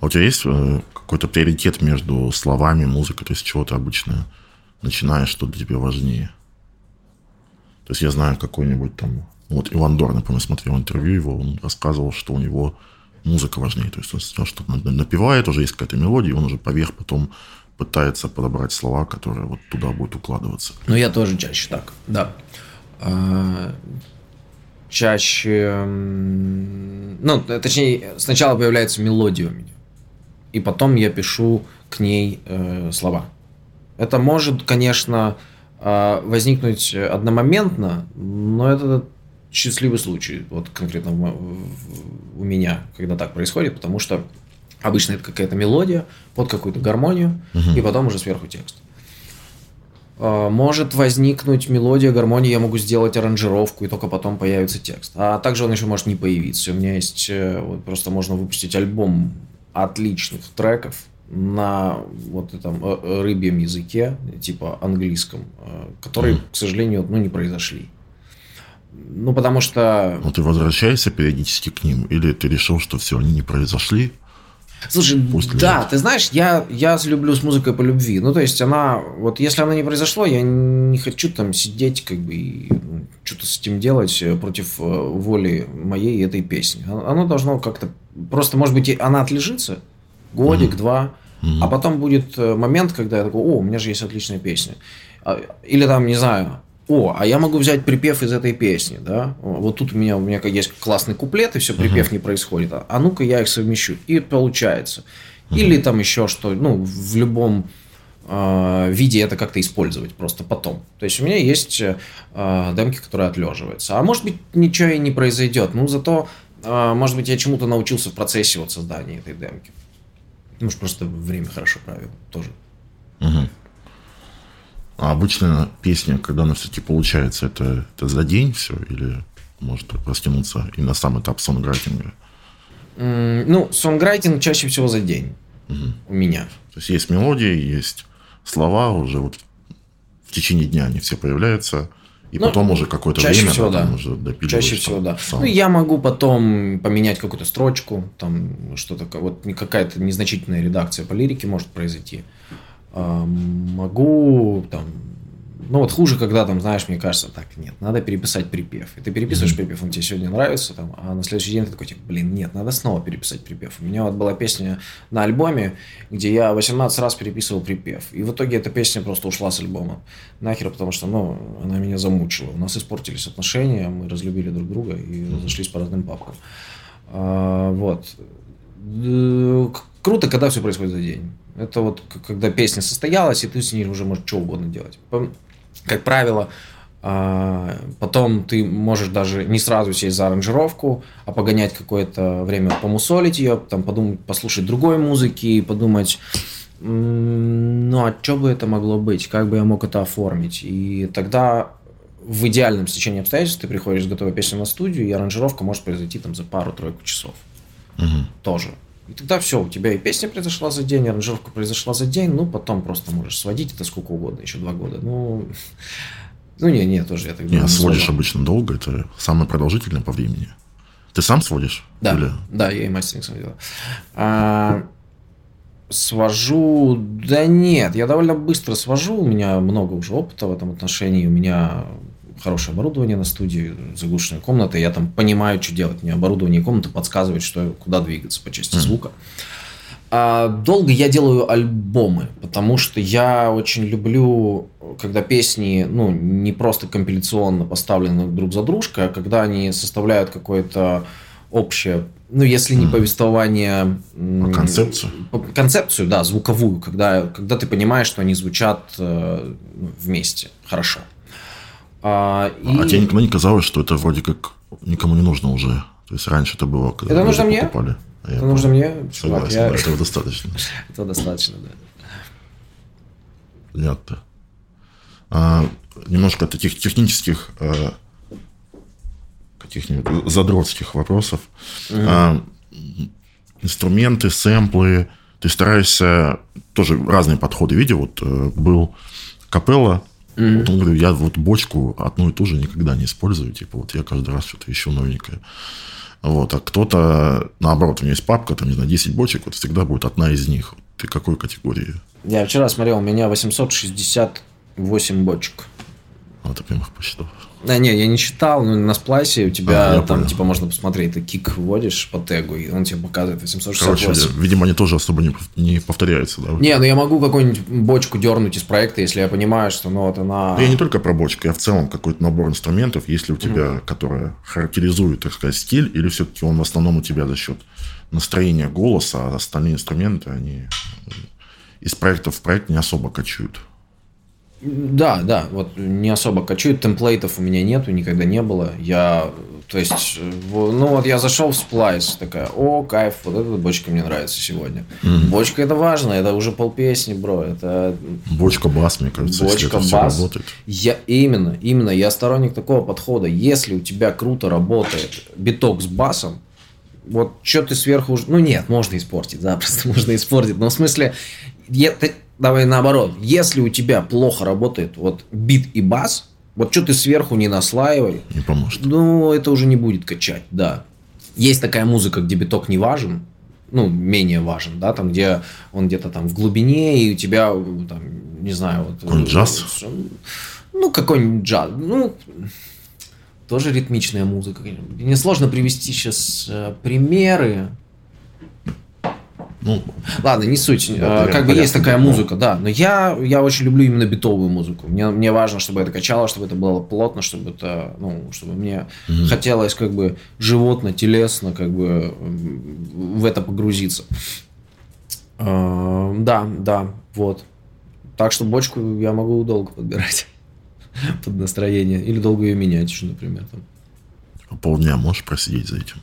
А у тебя есть э, какой-то приоритет между словами, музыкой? То есть, чего ты обычно начинаешь, что для тебя важнее? То есть, я знаю какой-нибудь там... Вот Иван Дор, например, смотрел интервью его, он рассказывал, что у него музыка важнее. То есть, он сейчас что-то на- напевает, уже есть какая-то мелодия, и он уже поверх потом пытается подобрать слова, которые вот туда будут укладываться. Ну, я тоже чаще так, да. А, чаще... Ну, точнее, сначала появляется мелодия у меня. И потом я пишу к ней э, слова. Это может, конечно, а, возникнуть одномоментно, но это счастливый случай, вот конкретно в мо- в- у меня, когда так происходит, потому что обычно это какая-то мелодия под какую-то гармонию, и потом уже сверху текст. А, Может возникнуть мелодия, гармония, я могу сделать аранжировку, и только потом появится текст. А также он еще может не появиться. У меня есть, э, вот просто можно выпустить альбом отличных треков на вот этом э, э, рыбьем языке, типа английском, э, которые, к сожалению, ну, не произошли. Ну, потому что... Но ты возвращаешься периодически к ним, или ты решил, что все, они не произошли? Слушай, Пусть да, лежат. ты знаешь, я, я люблю с музыкой по любви. Ну, то есть она, вот если она не произошло, я не хочу там сидеть как бы и ну, что-то с этим делать э, против э, воли моей этой песни. Оно должно как-то, просто, может быть, она отлежится годик, два, а потом будет э, момент, когда я такой, о, у меня же есть отличная песня. А, или там, не знаю, о, а я могу взять припев из этой песни, да? Вот тут у меня, у меня есть классный куплет, и все, припев uh-huh. не происходит. А, а ну-ка я их совмещу. И получается. Uh-huh. Или там еще что, ну, в любом виде это как-то использовать просто потом. То есть у меня есть э, демки, которые отлеживаются. А может быть, ничего и не произойдет. Ну, зато, э, может быть, я чему-то научился в процессе вот создания этой демки. Может, просто время хорошо правил тоже. Угу. А обычно песня, когда она все-таки получается, это, это за день все или может растянуться и на сам этап сонграйтинга? Ну, сонграйтинг чаще всего за день угу. у меня. То есть есть мелодия, есть слова уже вот в течение дня они все появляются. И ну, потом уже какое-то чаще время всего, да. уже Чаще всего, да. Сам. Ну, я могу потом поменять какую-то строчку, там что-то, вот какая-то незначительная редакция по лирике может произойти. А, могу там ну вот хуже, когда там, знаешь, мне кажется, так, нет, надо переписать припев. И ты переписываешь mm-hmm. припев, он тебе сегодня нравится, там, а на следующий день ты такой, типа, блин, нет, надо снова переписать припев. У меня вот была песня на альбоме, где я 18 раз переписывал припев. И в итоге эта песня просто ушла с альбома. Нахер, потому что, ну, она меня замучила. У нас испортились отношения, мы разлюбили друг друга и разошлись по разным папкам. А, вот. Круто, когда все происходит за день. Это вот когда песня состоялась, и ты с ней уже можешь что угодно делать как правило, а, Потом ты можешь даже не сразу сесть за аранжировку, а погонять какое-то время, помусолить ее, там подумать, послушать другой музыки, подумать, ну а что бы это могло быть, как бы я мог это оформить. И тогда в идеальном стечении обстоятельств ты приходишь с готовой песней на студию, и аранжировка может произойти там за пару-тройку часов. Угу. Тоже. И тогда все, у тебя и песня произошла за день, и аранжировка произошла за день, ну, потом просто можешь сводить это сколько угодно, еще два года. Ну, ну не, не, тоже я так думаю. Не, сводишь сложно. обычно долго, это самое продолжительное по времени. Ты сам сводишь? Да, Или... да, я и мастеринг сам делаю. А, свожу, да нет, я довольно быстро свожу, у меня много уже опыта в этом отношении, у меня хорошее оборудование на студии, заглушенная комната, я там понимаю, что делать. Мне оборудование комнаты подсказывает, что куда двигаться по части звука. А долго я делаю альбомы, потому что я очень люблю, когда песни, ну, не просто компиляционно поставлены друг за дружкой, а когда они составляют какое-то общее, ну, если не повествование... А концепцию? Концепцию, да, звуковую, когда, когда ты понимаешь, что они звучат э, вместе хорошо. А, и... а тебе никогда не казалось, что это вроде как никому не нужно уже? То есть раньше это было, когда это нужно мне? покупали. А это нужно мне? Согласен, я... да, этого достаточно. [laughs] этого достаточно, да. Понятно. А, немножко таких технических а, каких-нибудь задротских вопросов. Угу. А, инструменты, сэмплы. Ты стараешься... Тоже разные подходы видел. Вот э, был капелла, Mm-hmm. Вот он говорит, я вот бочку одну и ту же никогда не использую, типа вот я каждый раз что-то ищу новенькое. Вот, а кто-то, наоборот, у меня есть папка, там, не знаю, 10 бочек, вот всегда будет одна из них. Ты какой категории? Я вчера смотрел, у меня 868 бочек. Вот ты прям их посчитал. Да, не, я не читал, но на сплайсе у тебя а, там, понял. типа, можно посмотреть, ты кик вводишь по тегу, и он тебе показывает 868. Короче, видимо, они тоже особо не, не повторяются, да? Не, ну я могу какую-нибудь бочку дернуть из проекта, если я понимаю, что, ну, вот она... я не только про бочку, я в целом какой-то набор инструментов, если у тебя, mm-hmm. которая характеризует, так сказать, стиль, или все-таки он в основном у тебя за счет настроения голоса, а остальные инструменты, они из проекта в проект не особо качают. Да, да, вот не особо качают, темплейтов у меня нету, никогда не было. Я, то есть, ну вот я зашел в сплайс, такая, о, кайф, вот эта бочка мне нравится сегодня. Mm-hmm. Бочка это важно, это уже полпесни, бро, это... Бочка бас, мне кажется, Бочка если это бас. работает. Я, именно, именно, я сторонник такого подхода. Если у тебя круто работает биток с басом, вот что ты сверху уже... Ну нет, можно испортить, запросто [laughs] можно испортить. Но в смысле, я, давай наоборот. Если у тебя плохо работает вот бит и бас, вот что ты сверху не наслаивай. Не поможет. Ну, это уже не будет качать, да. Есть такая музыка, где биток не важен, ну, менее важен, да, там, где он где-то там в глубине, и у тебя, там, не знаю, вот... Какой-нибудь джаз? Ну, какой-нибудь джаз. Ну, тоже ритмичная музыка. Мне сложно привести сейчас э, примеры. Ну, Ладно, не суть. Да, как бы есть такая музыка, да. Но я, я очень люблю именно битовую музыку. Мне, мне важно, чтобы это качало, чтобы это было плотно, чтобы это, ну, чтобы мне mm хотелось как бы животно, телесно, как бы в это погрузиться. Uh, да, да, вот. Так что бочку я могу долго подбирать [laughs] под настроение. Или долго ее менять еще, например. Там. Полдня можешь просидеть за этим?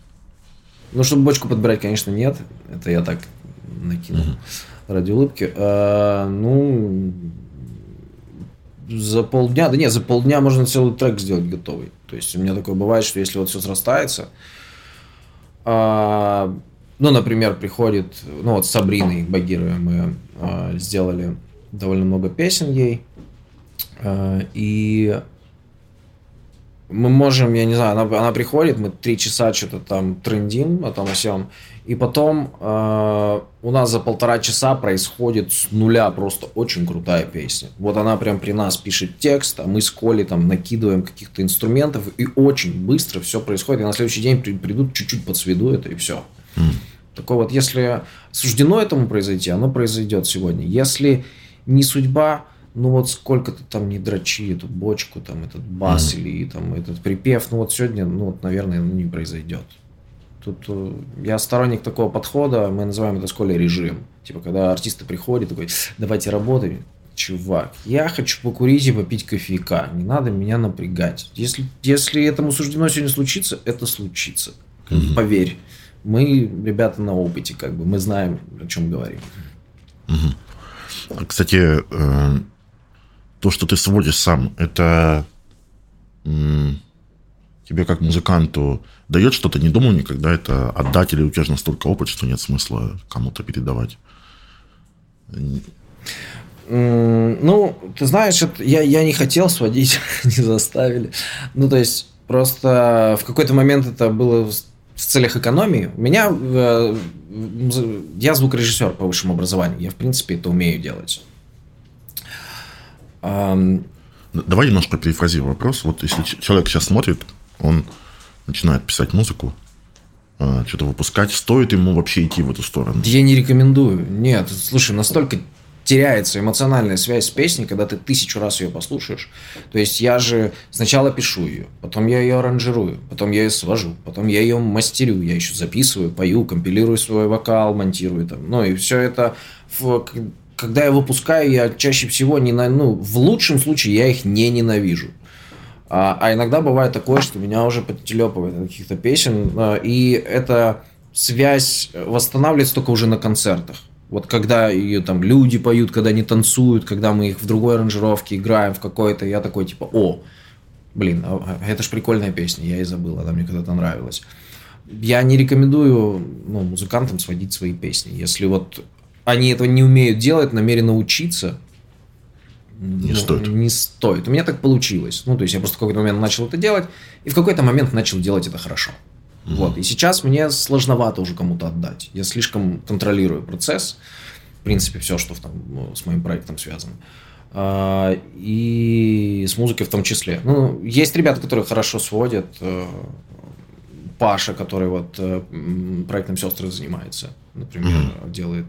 Ну, чтобы бочку подбирать, конечно, нет. Это я так накинул угу. ради улыбки. А, ну, за полдня, да нет, за полдня можно целый трек сделать готовый. То есть у меня такое бывает, что если вот все срастается, а, ну, например, приходит, ну вот с Сабриной Багировой мы а, сделали довольно много песен ей, а, и мы можем, я не знаю, она, она приходит, мы три часа что-то там трендим о том о всем, и потом э, у нас за полтора часа происходит с нуля просто очень крутая песня. Вот она прям при нас пишет текст, а мы с Колей там накидываем каких-то инструментов, и очень быстро все происходит, и на следующий день при, придут чуть-чуть под сведу это, и все. Mm. Такое вот, если суждено этому произойти, оно произойдет сегодня. Если не судьба, ну вот сколько ты там не дрочи эту бочку, там этот бас mm-hmm. или там этот припев, ну вот сегодня, ну вот, наверное, ну, не произойдет. Тут э, я сторонник такого подхода, мы называем это школе режим. Типа, когда артисты приходят, такой, давайте работаем. Чувак, я хочу покурить и попить кофейка. Не надо меня напрягать. Если, если этому суждено сегодня случиться, это случится. Mm-hmm. Поверь. Мы, ребята, на опыте, как бы, мы знаем, о чем говорим. Mm-hmm. Кстати, э, то, что ты сводишь сам, это тебе как музыканту дает что-то? Не думал никогда это отдать, или у тебя же настолько опыт, что нет смысла кому-то передавать? Ну, ты знаешь, это, я, я не хотел сводить, [laughs] не заставили. Ну, то есть, просто в какой-то момент это было в целях экономии. У меня... Э, я звукорежиссер по высшему образованию. Я, в принципе, это умею делать. Давай немножко перефразирую вопрос. Вот если человек сейчас смотрит, он начинает писать музыку, а, что-то выпускать, стоит ему вообще идти в эту сторону? Я не рекомендую. Нет, слушай, настолько теряется эмоциональная связь с песней, когда ты тысячу раз ее послушаешь. То есть я же сначала пишу ее, потом я ее аранжирую, потом я ее свожу, потом я ее мастерю, я еще записываю, пою, компилирую свой вокал, монтирую там. Ну и все это когда я выпускаю, я чаще всего не на, ну, в лучшем случае я их не ненавижу. А, а иногда бывает такое, что меня уже подтелепывает от каких-то песен, а, и эта связь восстанавливается только уже на концертах. Вот когда ее там люди поют, когда они танцуют, когда мы их в другой аранжировке играем в какой-то, я такой типа, о, блин, а, а это ж прикольная песня, я и забыл, она мне когда-то нравилась. Я не рекомендую ну, музыкантам сводить свои песни. Если вот они этого не умеют делать, намерены учиться, не ну, стоит. Не стоит. У меня так получилось. Ну, то есть я просто в какой-то момент начал это делать, и в какой-то момент начал делать это хорошо. Угу. Вот. И сейчас мне сложновато уже кому-то отдать. Я слишком контролирую процесс. В принципе, все, что там, ну, с моим проектом связано. А, и с музыкой в том числе. Ну, есть ребята, которые хорошо сводят. Э, Паша, который вот э, проектом сестры занимается, например, mm-hmm. делает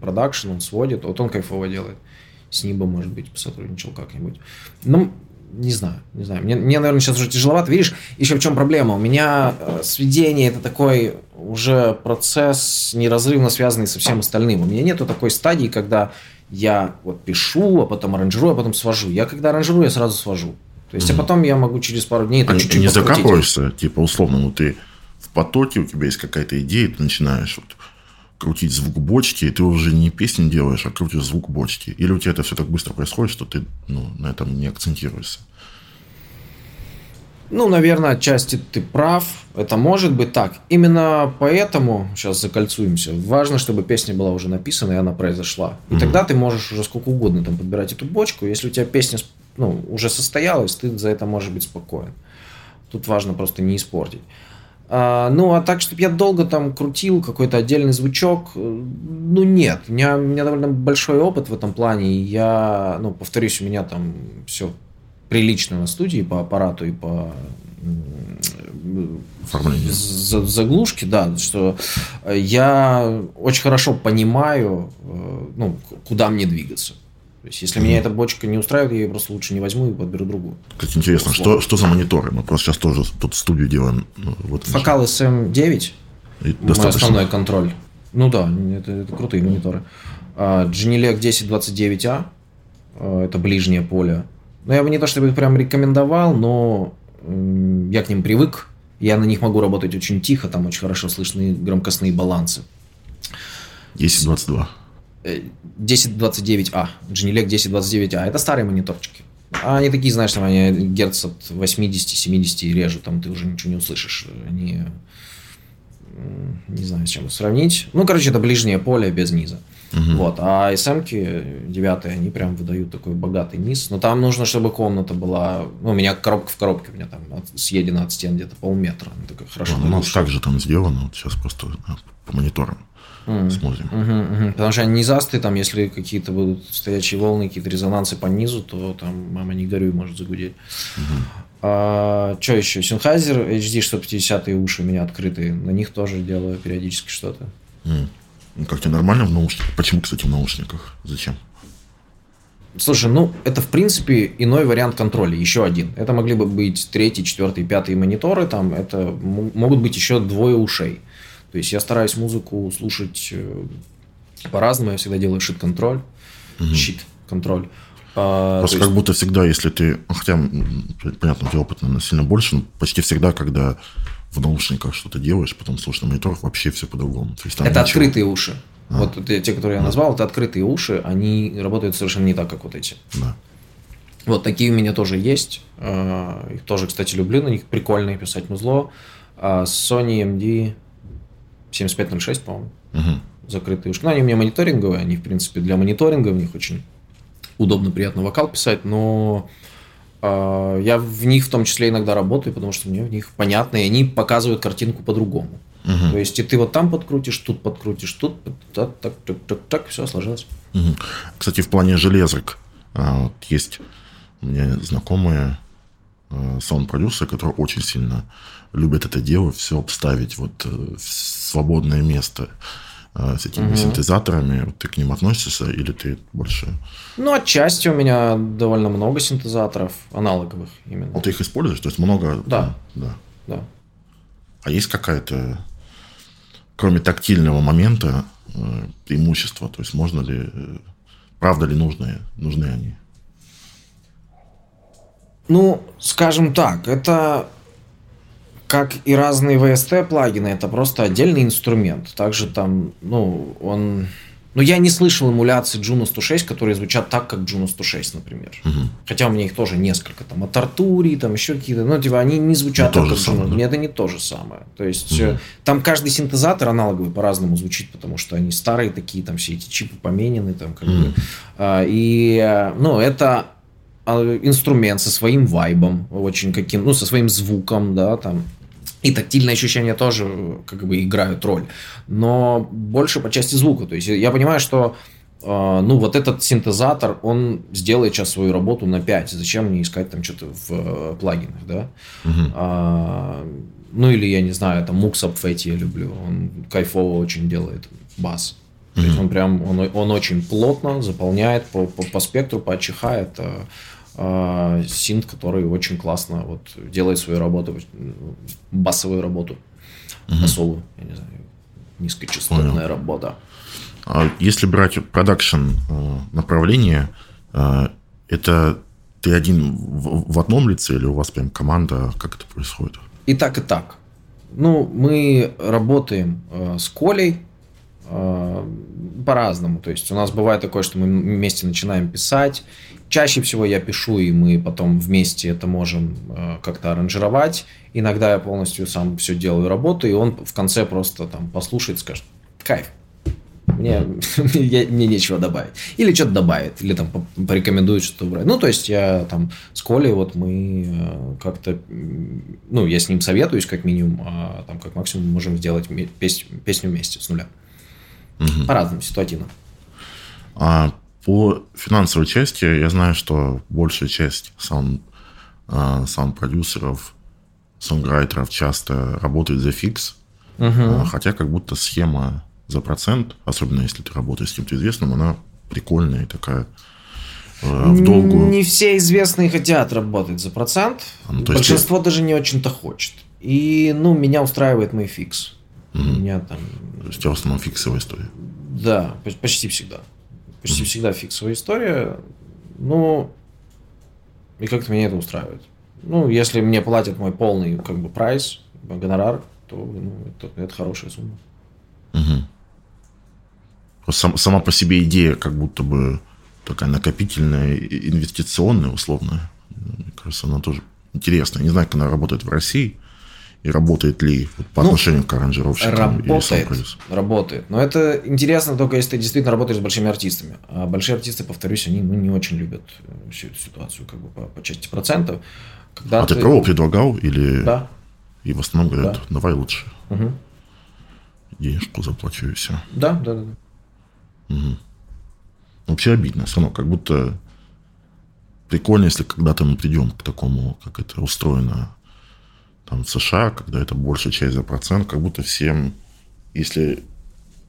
продакшн, он сводит, вот он кайфово делает. С Нибо, может быть, посотрудничал как-нибудь. Ну, не знаю, не знаю. Мне, мне, наверное, сейчас уже тяжеловато. Видишь, еще в чем проблема? У меня э, сведение это такой уже процесс неразрывно связанный со всем остальным. У меня нету такой стадии, когда я вот пишу, а потом аранжирую, а потом свожу. Я когда аранжирую, я сразу свожу. То есть, mm-hmm. а потом я могу через пару дней там, а чуть-чуть не закапываешься, типа, условно, ну ты в потоке, у тебя есть какая-то идея, ты начинаешь вот крутить звук бочки, и ты уже не песню делаешь, а крутишь звук бочки. Или у тебя это все так быстро происходит, что ты ну, на этом не акцентируешься? Ну, наверное, отчасти ты прав. Это может быть так. Именно поэтому, сейчас закольцуемся, важно, чтобы песня была уже написана, и она произошла. И mm-hmm. тогда ты можешь уже сколько угодно там подбирать эту бочку. Если у тебя песня ну, уже состоялась, ты за это можешь быть спокоен. Тут важно просто не испортить. А, ну, а так, чтобы я долго там крутил какой-то отдельный звучок, э, ну, нет. У меня, у меня довольно большой опыт в этом плане. И я, ну, повторюсь, у меня там все прилично на студии по аппарату и по Оформление. за- заглушки, да, что я очень хорошо понимаю, э, ну, куда мне двигаться. То есть, если меня эта бочка не устраивает, я ее просто лучше не возьму и подберу другую. Как интересно, что, что за мониторы? Мы просто сейчас тоже тут студию делаем. ну, вот Фокал SM9, И мой достаточно. основной контроль. Ну да, это, это крутые мониторы. А, Genelec 1029A, а, это ближнее поле. Ну, я бы не то чтобы их прям рекомендовал, но я к ним привык. Я на них могу работать очень тихо, там очень хорошо слышны громкостные балансы. 1022. Э, 1029А, Genelec 1029А, это старые мониторчики. А они такие, знаешь, там они герц от 80-70 режут, там ты уже ничего не услышишь. Они, не знаю, с чем сравнить. Ну, короче, это ближнее поле без низа. Вот. А SM-ки 9 они прям выдают такой богатый низ. Но там нужно, чтобы комната была... Ну, у меня коробка в коробке, у меня там от- съедена от стен где-то полметра. Она такая хорошо Ладно, у нас наглушена. так же там сделано. Вот сейчас просто а, по мониторам смотрим. Мгм, мгм. Потому что они низастые, там, если какие-то будут стоячие волны, какие-то резонансы по низу, то там, мама, не горюй, может загудеть. А, что еще? Sennheiser HD 150 уши у меня открытые. На них тоже делаю периодически что-то. Ну, как тебе нормально в наушниках? Почему, кстати, в наушниках? Зачем? Слушай, ну, это, в принципе, иной вариант контроля, еще один. Это могли бы быть третий, четвертый, пятый мониторы, там, это могут быть еще двое ушей. То есть я стараюсь музыку слушать э, по-разному, я всегда делаю щит-контроль, щит-контроль. А, Просто то как есть- будто всегда, если ты... ну, Хотя, понятно, у тебя опыт, наверное, сильно больше, но почти всегда, когда в наушниках что-то делаешь, потом слушаешь на мониторах, вообще все по-другому. Есть Это ничего- открытые уши. Вот те, которые я назвал, это открытые уши, они работают совершенно не так, как вот эти. Да. Вот такие у меня тоже есть. А, Их тоже, кстати, люблю, на них прикольно писать музло. А Sony MD 7506, по-моему, Мгм. закрытые уши. Ну, они у меня мониторинговые, они, в принципе, для мониторинга в них очень удобно, приятно вокал писать, но а, я в них в том числе иногда работаю, потому что мне в них понятно, и они показывают картинку по-другому. То есть и ты вот там подкрутишь, тут подкрутишь, тут так, так, так, так, так, все сложилось. Мгм. Кстати, в плане железок а, вот есть у меня знакомые а, саунд-продюсеры, которые очень сильно любят это дело, все обставить вот э, в свободное место а, с этими синтезаторами. Вот Ты к ним относишься или ты больше... Ну, отчасти у меня довольно много синтезаторов, аналоговых именно. Вот ты их используешь? То есть много... Да. да. Да. А есть какая-то, кроме тактильного момента, э, преимущество? То есть можно ли, э, правда ли нужны, нужны они? Ну, скажем так, это как и разные VST плагины, это просто отдельный инструмент. Также там, ну, он... Ну, я не слышал эмуляции Juno 106, которые звучат так, как Juno 106, например. Хотя у меня их тоже несколько. Там от Артури, там еще какие-то. Ну, типа, они не звучат Не так, как самое, Juno. да? Это не то же самое. То есть, э, там каждый синтезатор аналоговый по-разному звучит, потому что они старые такие, там все эти чипы поменены, там как бы. А, И, ну, это а, инструмент со своим вайбом, очень каким, ну, со своим звуком, да, там. И тактильные ощущения тоже э, как бы играют роль. Но больше по части звука. То есть я понимаю, что э, ну, вот этот синтезатор, он сделает сейчас свою работу на 5. Зачем мне искать там что-то в э, плагинах, да? А, ну, или, я не знаю, там Up Fatty я люблю. Он кайфово очень делает бас. То есть он прям, он, он очень плотно заполняет по, по, по спектру, по АЧХ. Это а, синт, который очень классно вот, делает свою работу, басовую работу. Басовую, я не знаю, низкочастотная Понял. работа. А если брать продакшн э, направление, э, это ты один в, одном лице или у вас прям команда? Как это происходит? И так, и так. Ну, мы работаем э, с Колей по-разному. То есть у нас бывает такое, что мы вместе начинаем писать. Чаще всего я пишу, и мы потом вместе это можем э, как-то аранжировать. Иногда я полностью сам все делаю работу, и он в конце просто там послушает, скажет, кайф, мне, [laughs] мне нечего добавить. Или что-то добавит, или там по- порекомендует что-то убрать. Ну, то есть я там с Колей, вот мы э, как-то, ну, я с ним советуюсь как минимум, а там как максимум можем сделать пес- песню вместе с нуля. По-разному, ситуативно. А по финансовой части я знаю, что большая часть саунд, а, саунд-продюсеров сонграйтеров часто работают за фикс, угу. хотя как будто схема за процент, особенно если ты работаешь с кем-то известным, она прикольная и такая э, в долгую. Не все известные хотят работать за процент. А, ну, Большинство есть... даже не очень-то хочет. И, ну, меня устраивает мой фикс. Угу. У меня там... То есть у тебя в основном фиксовая история? Да, почти всегда. Почти угу. всегда фиксовая история. Ну, и как-то меня это устраивает. Ну, если мне платят мой полный как бы прайс, гонорар, то ну, это, это хорошая сумма. Угу. Сам, сама по себе идея как будто бы такая накопительная, инвестиционная, условная. Мне кажется, она тоже интересная. Не знаю, как она работает в России и работает ли вот, по ну, отношению к аранжировщикам работает, работает. Но это интересно только если ты действительно работаешь с большими артистами. А большие артисты, повторюсь, они ну, не очень любят э, всю эту ситуацию как бы по, по части процентов. Когда а ты, ты пробовал, предлагал или... Да. И в основном говорят, да. давай лучше. Угу. Денежку заплачу и все. Да, да, да. Угу. Вообще обидно, все равно, как будто прикольно, если когда-то мы придем к такому, как это устроено там в США, когда это большая часть за процент, как будто всем, если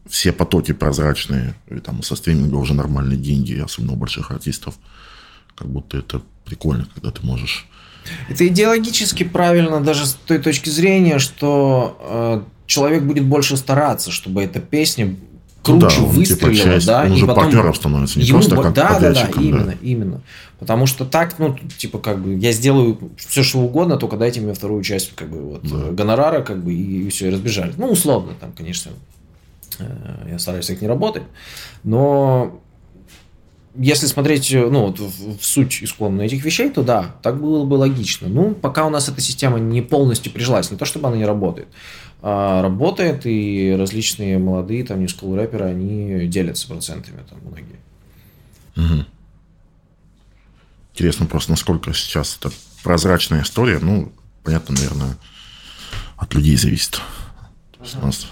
все потоки прозрачные, и там со стриминга уже нормальные деньги, особенно у больших артистов, как будто это прикольно, когда ты можешь... Это идеологически правильно даже с той точки зрения, что э, человек будет больше стараться, чтобы эта песня круче да, выстрелила, типа часть, да, он уже потом партнером становится, не ему, просто как да, да, да, именно, да. именно. Потому что так, ну, типа, как бы, я сделаю все, что угодно, только дайте мне вторую часть, как бы, вот, да. гонорара, как бы, и, и все, и разбежались. Ну, условно, там, конечно, э, я стараюсь так не работать, но если смотреть ну, вот, в, в суть исконно этих вещей, то да, так было бы логично. Ну, пока у нас эта система не полностью прижилась, не то чтобы она не работает, а, работает, и различные молодые там ньюскул рэперы, они делятся процентами там многие. Угу. Интересно просто, насколько сейчас это прозрачная история. Ну, понятно, наверное, от людей зависит. То есть у нас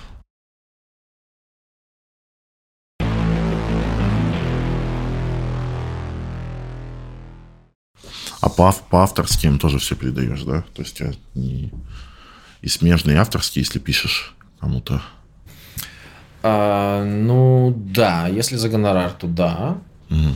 А по, по авторским тоже все передаешь, да? То есть не и смежные авторские, если пишешь кому-то? А, ну да, если за гонорар, то да. Угу.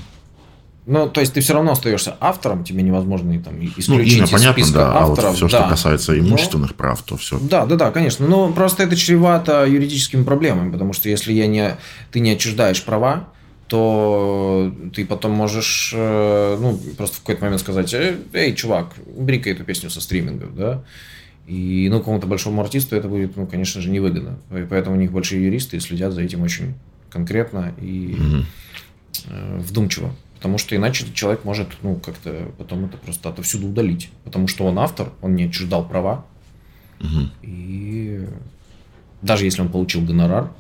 Ну, то есть ты все равно остаешься автором, тебе невозможно там исключить ну, имя, из понятно, списка да, авторов. А вот все, да. что касается имущественных Но... прав, то все. Да, да, да, конечно. Но просто это чревато юридическими проблемами, потому что если я не, ты не отчуждаешь права, то ты потом можешь, э, ну, просто в какой-то момент сказать, эй, чувак, убери-ка эту песню со стримингов, да, и, ну, какому-то большому артисту это будет, ну, конечно же, невыгодно. Поэтому у них большие юристы и следят за этим очень конкретно и угу. э, вдумчиво. Потому что иначе человек может, ну, как-то потом это просто отовсюду удалить. Потому что он автор, он не отчуждал права. Угу. И даже если он получил гонорар,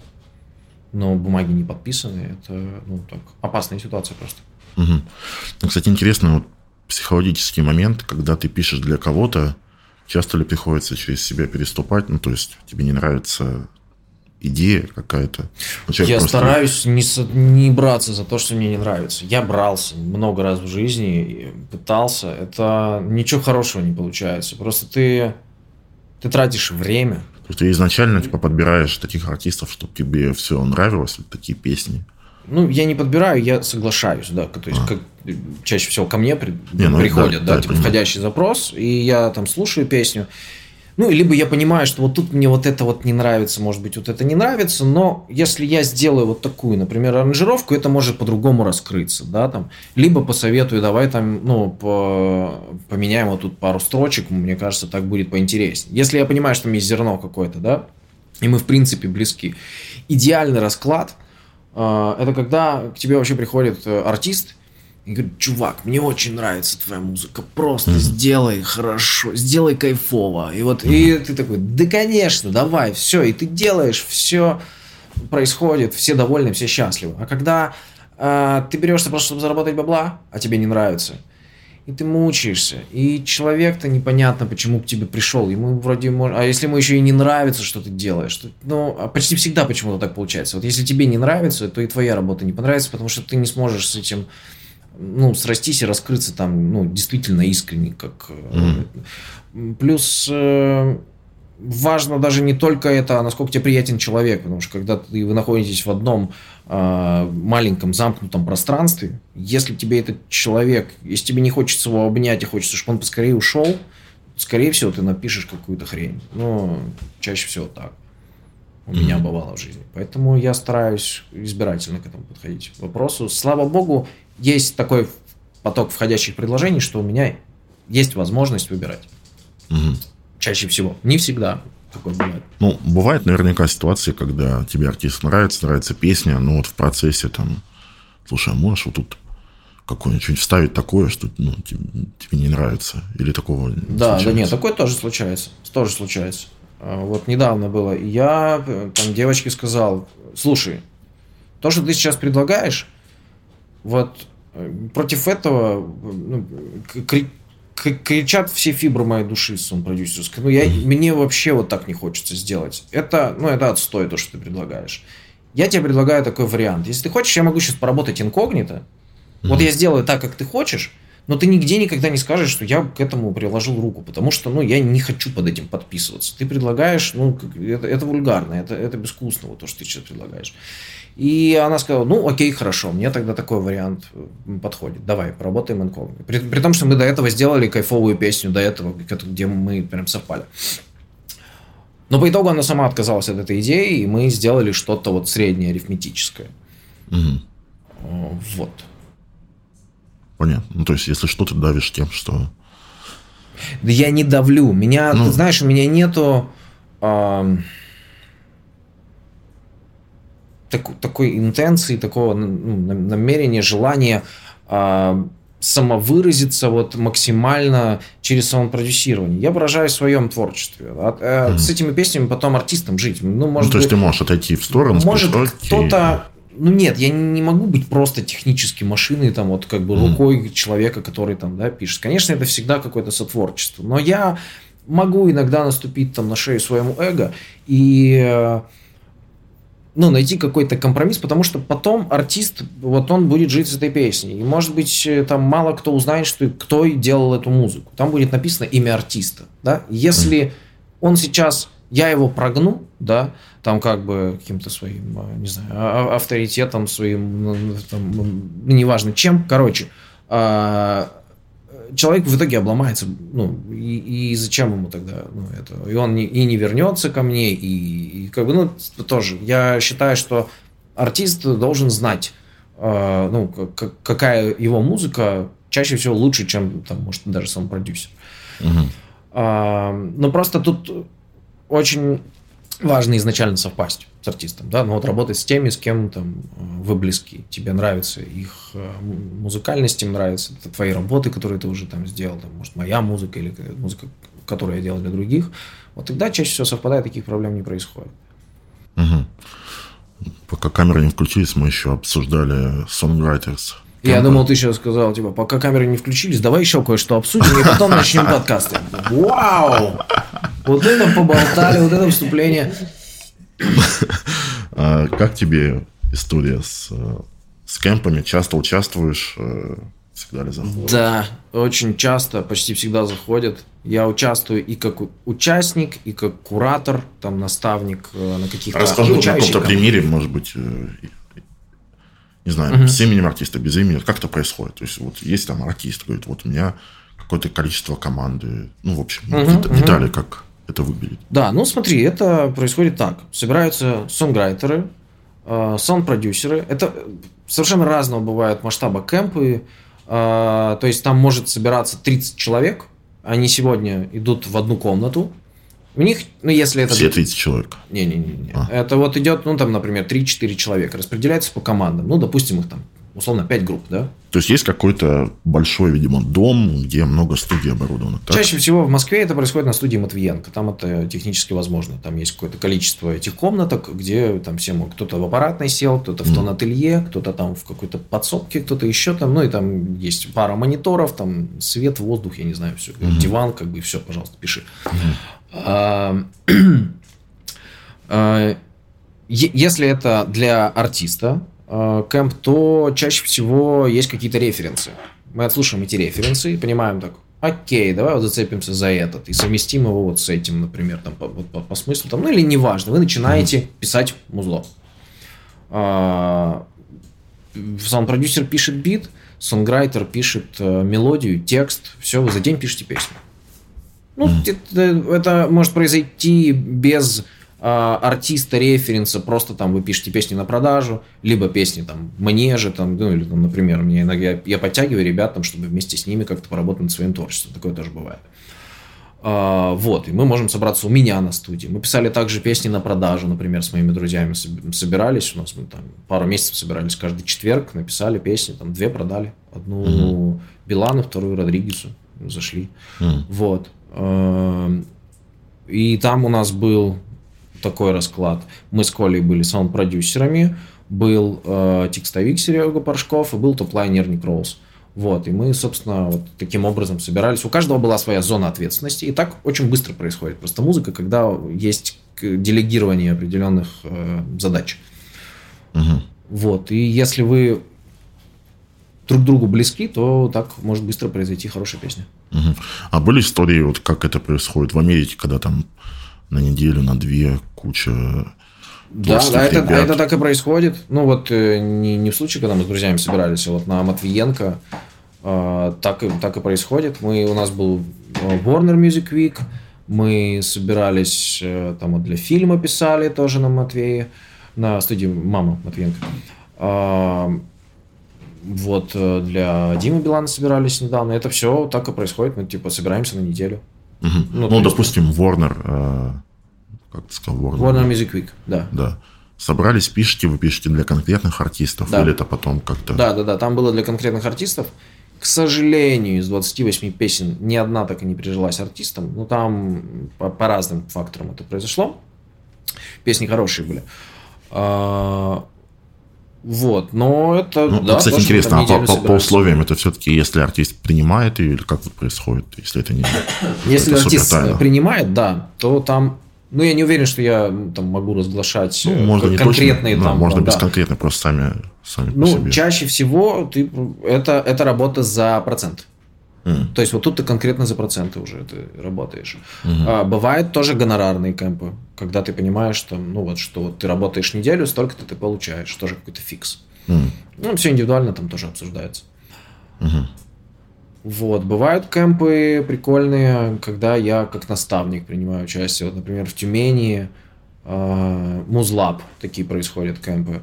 но бумаги не подписаны, это, ну, так, опасная ситуация просто. Угу. Кстати, интересный вот психологический момент, когда ты пишешь для кого-то, Часто ли приходится через себя переступать? Ну, то есть тебе не нравится идея какая-то? Ну, я просто... стараюсь не, не браться за то, что мне не нравится. Я брался много раз в жизни, пытался. Это ничего хорошего не получается. Просто ты, ты тратишь время. То есть ты изначально типа, подбираешь таких артистов, чтобы тебе все нравилось, такие песни. Ну, я не подбираю, я соглашаюсь, да. То есть, а. как, чаще всего ко мне при, не, ну, приходят, да, да, типа, входящий запрос, и я там слушаю песню. Ну, либо я понимаю, что вот тут мне вот это вот не нравится, может быть, вот это не нравится, но если я сделаю вот такую, например, аранжировку, это может по-другому раскрыться, да, там, либо посоветую, давай там, ну, по, поменяем вот тут пару строчек, мне кажется, так будет поинтереснее. Если я понимаю, что там есть зерно какое-то, да, и мы, в принципе, близки. Идеальный расклад – это когда к тебе вообще приходит э, артист и говорит, чувак, мне очень нравится твоя музыка, просто mm-hmm. сделай хорошо, сделай кайфово. И вот, mm-hmm. и ты такой, да, конечно, давай, все, и ты делаешь, все происходит, все довольны, все счастливы. А когда э, ты берешься просто, чтобы заработать бабла, а тебе не нравится, и ты мучаешься. И человек-то непонятно, почему к тебе пришел. Ему вроде может... А если ему еще и не нравится, что ты делаешь? То... Ну, а почти всегда почему-то так получается. Вот если тебе не нравится, то и твоя работа не понравится, потому что ты не сможешь с этим ну, срастись и раскрыться там, ну, действительно искренне, как... Mm. Плюс э, важно даже не только это, а насколько тебе приятен человек, потому что когда ты, вы находитесь в одном маленьком замкнутом пространстве, если тебе этот человек, если тебе не хочется его обнять и хочется, чтобы он поскорее ушел, скорее всего, ты напишешь какую-то хрень. Ну, чаще всего так. У mm-hmm. меня бывало в жизни. Поэтому я стараюсь избирательно к этому подходить. К вопросу. Слава богу, есть такой поток входящих предложений, что у меня есть возможность выбирать. Угу. Чаще всего. Не всегда такое бывает. Ну, бывает наверняка ситуации, когда тебе артист нравится, нравится песня, но вот в процессе там, слушай, а можешь вот тут какое-нибудь вставить такое, что ну, тебе, тебе не нравится? Или такого не Да, случается? да нет, такое тоже случается. Тоже случается. А, вот недавно было. Я э, там девочке сказал, слушай, то, что ты сейчас предлагаешь, вот э, против этого ну, кричат все фибры моей души, сон продюсерской. Ну, я, мне вообще вот так не хочется сделать. Это, ну, это отстой, то, что ты предлагаешь. Я тебе предлагаю такой вариант. Если ты хочешь, я могу сейчас поработать инкогнито. Mm-hmm. Вот я сделаю так, как ты хочешь, но ты нигде никогда не скажешь, что я к этому приложил руку, потому что, ну, я не хочу под этим подписываться. Ты предлагаешь, ну, это, это вульгарно, это, это безвкусно, вот то, что ты сейчас предлагаешь. И она сказала, ну окей, хорошо, мне тогда такой вариант подходит. Давай, поработаем инкогнито. При, при том, что мы до этого сделали кайфовую песню, до этого, где мы прям совпали. Но по итогу она сама отказалась от этой идеи, и мы сделали что-то вот среднее арифметическое. Угу. Вот. Понятно. Ну, то есть, если что, ты давишь тем, что... Да я не давлю. Меня, ну... ты знаешь, у меня нету... Э так, такой интенции, такого ну, намерения, желания э, самовыразиться вот максимально через самопродюсирование. Я выражаю в своем творчестве. А, э, mm. С этими песнями потом артистом жить. Ну, может ну, то есть быть, ты можешь отойти в сторону, может кто-то ну нет, я не могу быть просто технически машиной, там вот как бы рукой mm. человека, который там, да, пишет. Конечно, это всегда какое-то сотворчество, но я могу иногда наступить там на шею своему эго и э, ну, найти какой-то компромисс, потому что потом артист, вот он будет жить с этой песней. И, может быть, э, там мало кто узнает, что кто делал эту музыку. Там будет написано имя артиста, да. Если он сейчас, я его прогну, да, там как бы каким-то своим, э, не знаю, а, а, авторитетом своим, там, неважно чем, короче, а, человек в итоге обломается, ну, и, и зачем ему тогда, ну, это, и он не, и не вернется ко мне, и, и как бы, ну, тоже, я считаю, что артист должен знать, э, ну, как, какая его музыка чаще всего лучше, чем, там, может, даже сам продюсер. Угу. Э, но просто тут очень важно изначально совпасть с артистом, да, но вот работать с теми, с кем там э, вы близки, тебе нравится их э, музыкальность, им нравится это твои работы, которые ты уже там сделал, там, может, моя музыка или музыка, которую я делал для других, вот тогда чаще всего совпадает, таких проблем не происходит. Угу. Пока камеры не включились, мы еще обсуждали Songwriters. Я думал, ты сейчас сказал, типа, пока камеры не включились, давай еще кое-что обсудим, и потом начнем [laughs] подкасты. Вау! Вот это поболтали, вот это вступление. А как тебе история с, с кемпами? Часто участвуешь? Э, всегда ли заходят? Да, очень часто, почти всегда заходят. Я участвую и как участник, и как куратор, там, наставник э, на каких-то Расскажи на каком-то примере, может быть, э, не знаю, угу. с именем артиста, без имени, как это происходит? То есть, вот есть там артист, говорит, вот у меня какое-то количество команды, ну, в общем, угу, детали, угу. как это выглядит. Да, ну смотри, это происходит так. Собираются сонграйтеры, э, сон-продюсеры. Это совершенно разного бывают масштаба кемпы. Э, то есть там может собираться 30 человек. Они сегодня идут в одну комнату. У них, ну если это... Все 30 человек? Не-не-не. А. Это вот идет, ну там, например, 3-4 человека. Распределяется по командам. Ну, допустим, их там условно 5 групп, да? То есть есть какой-то большой, видимо, дом, где много студий оборудовано. Так? Чаще всего в Москве это происходит на студии Матвиенко. Там это технически возможно. Там есть какое-то количество этих комнаток, где там все могут. Кто-то в аппаратной сел, кто-то в тон-ателье, кто-то там в какой-то подсобке, кто-то еще там. Ну и там есть пара мониторов, там свет, воздух, я не знаю, все. Mm-hmm. Диван, как бы, все, пожалуйста, пиши. Mm-hmm. [clears throat] Если это для артиста, кэмп, то чаще всего есть какие-то референсы. Мы отслушаем эти референсы и понимаем так, окей, давай вот зацепимся за этот и совместим его вот с этим, например, там, по, по, по смыслу, там, ну или неважно, вы начинаете писать музло. А, саунд-продюсер пишет бит, сонграйтер пишет э, мелодию, текст, все, вы за день пишете песню. Ну, это, это может произойти без э, артиста, референса, просто там вы пишете песни на продажу, либо песни там мне же, там, ну, или, там, например, мне иногда я, подтягиваю ребят, там, чтобы вместе с ними как-то поработать над своим творчеством. Такое тоже бывает. Uh, вот, и мы можем собраться у меня на студии. Мы писали также песни на продажу, например, с моими друзьями собирались. У нас мы там пару месяцев собирались каждый четверг, написали песни, там две продали. Одну mm-hmm. Билану, вторую Родригесу. Зашли. Mm-hmm. Вот. Uh, и там у нас был такой расклад. Мы с Колей были саунд-продюсерами, был uh, текстовик Серега Порошков и был топ-лайнер Ник Роуз. Вот, и мы, собственно, вот таким образом собирались. У каждого была своя зона ответственности, и так очень быстро происходит. Просто музыка, когда есть делегирование определенных э, задач. Угу. Вот, и если вы друг другу близки, то так может быстро произойти хорошая песня. Угу. А были истории, вот как это происходит в Америке, когда там на неделю, на две куча да, да это, это так и происходит. Ну вот э, не, не в случае, когда мы с друзьями собирались, а вот на Матвиенко э, так, и, так и происходит. Мы, у нас был э, Warner Music Week, мы собирались, э, там вот для фильма писали тоже на Матвее, на студии «Мама» Матвиенко. Э, вот для Димы Билана собирались недавно. Это все так и происходит. Мы типа собираемся на неделю. Угу. Ну, ну допустим, Warner... Э как ты сказал, Warner. Warner Music Week, да. Да. Собрались, пишете, вы пишете для конкретных артистов, да. или это потом как-то... Да, да, да, там было для конкретных артистов. К сожалению, из 28 песен ни одна так и не прижилась артистом. Ну, там по, по разным факторам это произошло. Песни хорошие были. А, вот, но это... Ну, да, кстати, интересно, а по, по, по условиям это все-таки, если артист принимает ее, или как это происходит, если это не... [coughs] Если это артист принимает, да, то там ну, я не уверен, что я там могу разглашать ну, можно не конкретные точно, там. Да, можно да. без конкретно, просто сами, сами Ну, чаще всего ты, это, это работа за процент. Mm. То есть вот тут ты конкретно за проценты уже ты работаешь. Mm-hmm. А, бывают тоже гонорарные кемпы, когда ты понимаешь, что, ну вот, что ты работаешь неделю, столько-то ты получаешь, тоже какой-то фикс. Mm. Ну, все индивидуально там тоже обсуждается. Mm-hmm. Вот. Бывают кемпы прикольные, когда я как наставник принимаю участие. Вот, например, в Тюмени э, Музлаб такие происходят кемпы.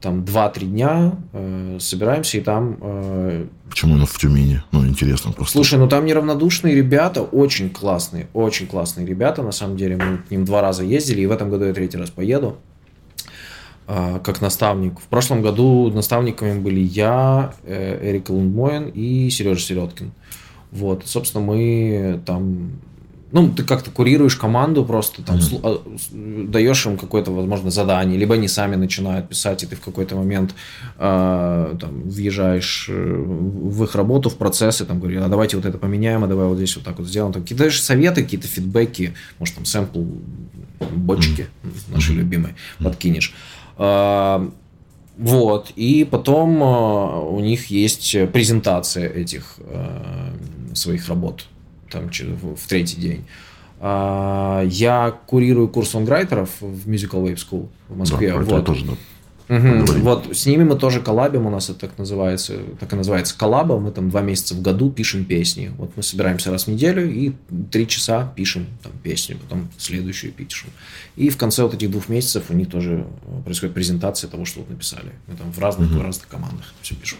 Там 2-3 дня э, собираемся и там... Э... Почему именно в Тюмени? Ну, интересно просто. Слушай, ну там неравнодушные ребята, очень классные, очень классные ребята. На самом деле мы к ним два раза ездили, и в этом году я третий раз поеду. А, как наставник. В прошлом году наставниками были я, э, Эрик Лундмоен и Сережа Середкин. Вот, собственно, мы там ну, ты как-то курируешь команду, просто там mm-hmm. даешь им какое-то, возможно, задание, либо они сами начинают писать, и ты в какой-то момент э, там, въезжаешь э, в их работу, в процессы, там, говоришь, а давайте вот это поменяем, а давай вот здесь вот так вот сделаем. Там, какие-то советы, какие-то фидбэки, может, там, сэмпл бочки mm-hmm. наши любимые, mm-hmm. подкинешь. А, вот. И потом у них есть презентация этих а, своих работ там, в третий день. Я курирую курс сонграйтеров в Musical Wave School в Москве. Да, вот. тоже, да. Угу. Вот с ними мы тоже коллабим, у нас это так называется, так и называется коллаба. Мы там два месяца в году пишем песни. Вот мы собираемся раз в неделю и три часа пишем там песню, потом следующую пишем. И в конце вот этих двух месяцев у них тоже э, происходит презентация того, что вот написали. Мы там в разных, угу. в разных командах все пишем.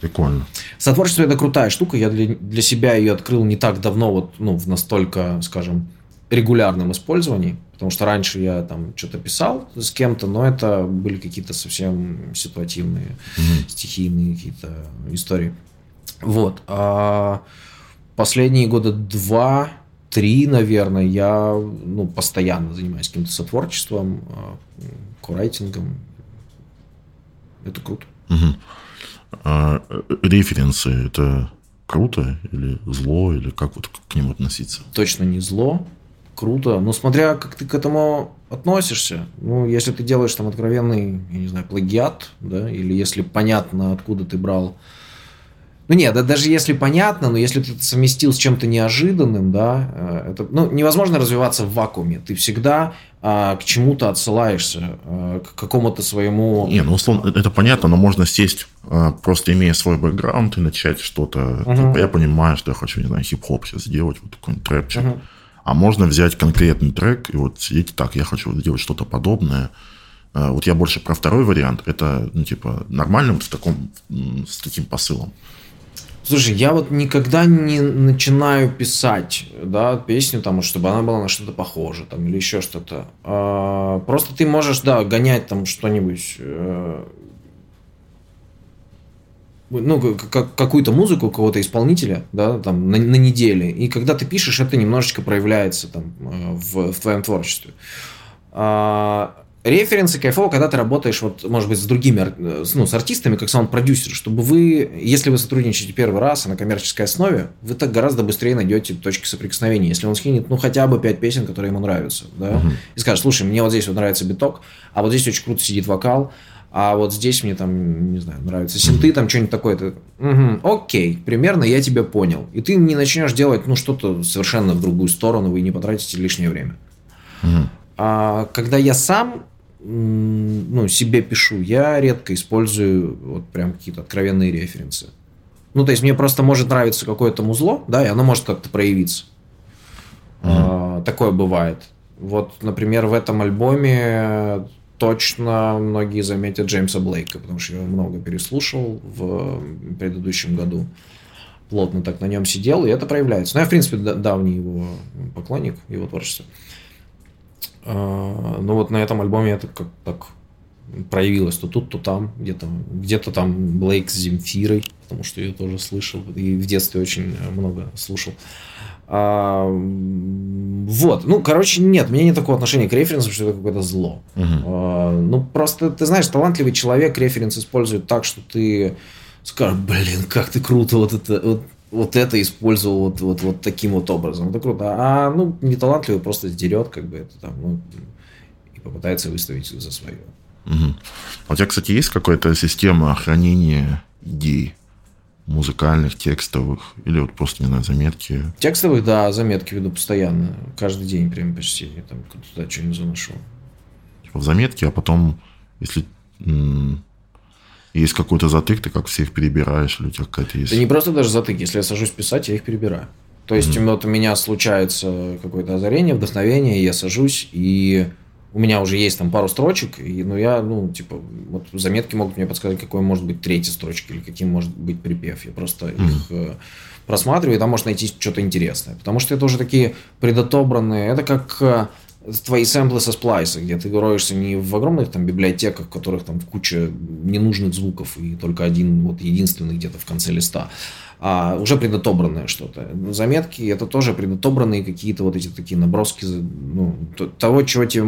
Прикольно. Сотворчество это крутая штука. Я для, для себя ее открыл не так давно, вот ну в настолько, скажем, регулярном использовании. Потому что раньше я там что-то писал с кем-то, но это были какие-то совсем ситуативные, угу. стихийные какие-то истории. Вот. А последние года два, три, наверное, я ну, постоянно занимаюсь каким-то сотворчеством, а, курайтингом. Это круто. Угу. А референсы это круто или зло, или как вот к ним относиться? Точно не зло круто. Но смотря как ты к этому относишься. Ну, если ты делаешь там откровенный, я не знаю, плагиат, да, или если понятно, откуда ты брал ну нет, да, даже если понятно, но если ты это совместил с чем-то неожиданным, да, э, это, ну, невозможно развиваться в вакууме. Ты всегда а, к чему-то отсылаешься, а, к какому-то своему... Не, ну, условно, это понятно, но можно сесть, а, просто имея свой бэкграунд и начать что-то... Угу. Типа, я понимаю, что я хочу, не знаю, хип-хоп сейчас сделать, вот какой-нибудь трэпчик. Угу. А можно взять конкретный трек и вот сидеть так, я хочу сделать что-то подобное, вот я больше про второй вариант. Это, ну, типа, нормально в таком, с таким посылом. Слушай, я вот никогда не начинаю писать, да, песню, там, чтобы она была на что-то похоже, там, или еще что-то. А, просто ты можешь, да, гонять там что-нибудь, э, ну, как, какую-то музыку кого-то исполнителя, да, там, на, на неделе. И когда ты пишешь, это немножечко проявляется там э, в, в твоем творчестве. А, Референсы кайфово, когда ты работаешь, вот, может быть, с другими, ну, с артистами, как саунд-продюсер, чтобы вы, если вы сотрудничаете первый раз на коммерческой основе, вы так гораздо быстрее найдете точки соприкосновения. Если он скинет, ну, хотя бы пять песен, которые ему нравятся, да, угу. и скажет, слушай, мне вот здесь вот нравится биток, а вот здесь очень круто сидит вокал, а вот здесь мне там, не знаю, нравятся синты, там что-нибудь такое. -то. Угу, окей, примерно я тебя понял. И ты не начнешь делать, ну, что-то совершенно в другую сторону, вы не потратите лишнее время. Угу. А когда я сам ну, себе пишу, я редко использую вот прям какие-то откровенные референсы. Ну, то есть мне просто может нравиться какое-то музло, да, и оно может как-то проявиться. Mm-hmm. А, такое бывает. Вот, например, в этом альбоме точно многие заметят Джеймса Блейка, потому что я его много переслушал в предыдущем году. Плотно так на нем сидел, и это проявляется. Ну, я, в принципе, давний его поклонник, его творчества. А, ну вот на этом альбоме это как так проявилось то тут, то там, где-то где-то там Блейк с Земфирой, потому что я тоже слышал и в детстве очень много слушал. А, вот, ну, короче, нет, у меня нет такого отношения к референсам, что это какое-то зло. Uh-huh. А, ну, просто, ты знаешь, талантливый человек референс использует так, что ты скажешь, блин, как ты круто вот это, вот вот это использовал вот, вот, вот таким вот образом. Это круто. А ну, неталантливый просто сдерет, как бы это там, ну, и попытается выставить за свое. Угу. А у тебя, кстати, есть какая-то система хранения идей? музыкальных, текстовых, или вот просто, не знаю, заметки? Текстовых, да, заметки веду постоянно. Каждый день прям почти. Я там туда что-нибудь заношу. Типа в заметки, а потом, если есть какой-то затык, ты как всех перебираешь, или у тебя какая-то есть... Да не просто даже затык, если я сажусь писать, я их перебираю. То есть mm-hmm. вот у меня случается какое-то озарение, вдохновение, я сажусь, и у меня уже есть там пару строчек, и, ну, я, ну, типа, вот заметки могут мне подсказать, какой может быть третья строчка, или каким может быть припев. Я просто mm-hmm. их э, просматриваю, и там может найти что-то интересное. Потому что это уже такие предотобранные, это как э, твои сэмплы со сплайса, где ты роешься не в огромных там библиотеках, в которых там куча ненужных звуков и только один, вот единственный где-то в конце листа, а уже предотобранное что-то. Заметки это тоже предотобранные какие-то вот эти такие наброски ну, того, чего тебе,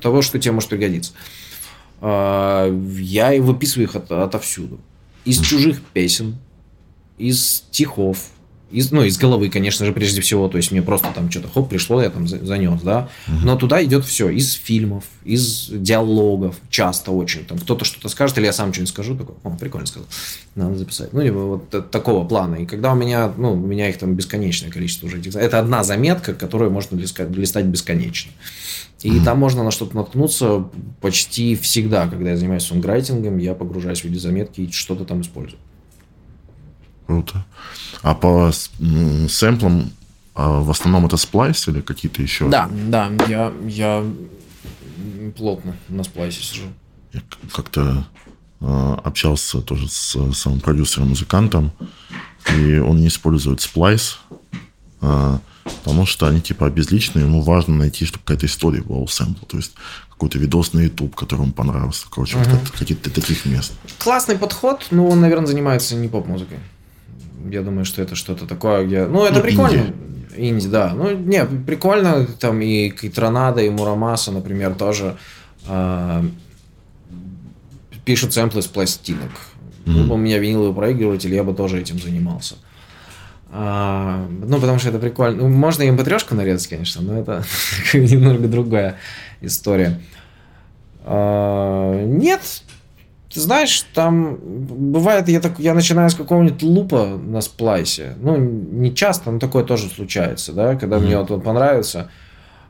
того, что тебе может пригодиться. А, я и выписываю их от, отовсюду. Из чужих песен, из стихов, из, ну, из головы, конечно же, прежде всего. То есть мне просто там что-то хоп, пришло, я там занес, да. Но туда идет все. Из фильмов, из диалогов, часто очень. Там кто-то что-то скажет, или я сам что-нибудь скажу, такой, о, прикольно сказал, надо записать. Ну, либо вот такого плана. И когда у меня, ну, у меня их там бесконечное количество уже этих... Это одна заметка, которую можно листать, листать бесконечно. И mm-hmm. там можно на что-то наткнуться почти всегда, когда я занимаюсь сонграйтингом, я погружаюсь в видеозаметки и что-то там использую. Круто. А по сэмплам а в основном это сплайс или какие-то еще? Да, да, я, я плотно на сплайсе сижу. Я как-то э, общался тоже с самым продюсером-музыкантом, и он не использует сплайс, э, потому что они типа обезличенные, ему важно найти, чтобы какая-то история была у сэмпла, то есть какой-то видос на YouTube, который ему понравился, короче, угу. вот какие-то таких мест. Классный подход, но он, наверное, занимается не поп-музыкой. Я думаю, что это что-то такое, где... Ну, это ну, прикольно. Инди. Инди, да. Ну, не, прикольно. Там и Кайтронада, и Мурамаса, например, тоже э, пишут сэмплы с пластинок. Mm-hmm. у меня виниловый проигрыватель, я бы тоже этим занимался. А, ну, потому что это прикольно. Ну, можно и mp нарезать, конечно, но это [laughs] немного другая история. А, нет, ты знаешь, там бывает, я, так, я начинаю с какого-нибудь лупа на сплайсе. Ну, не часто, но такое тоже случается, да, когда mm-hmm. мне вот он понравится.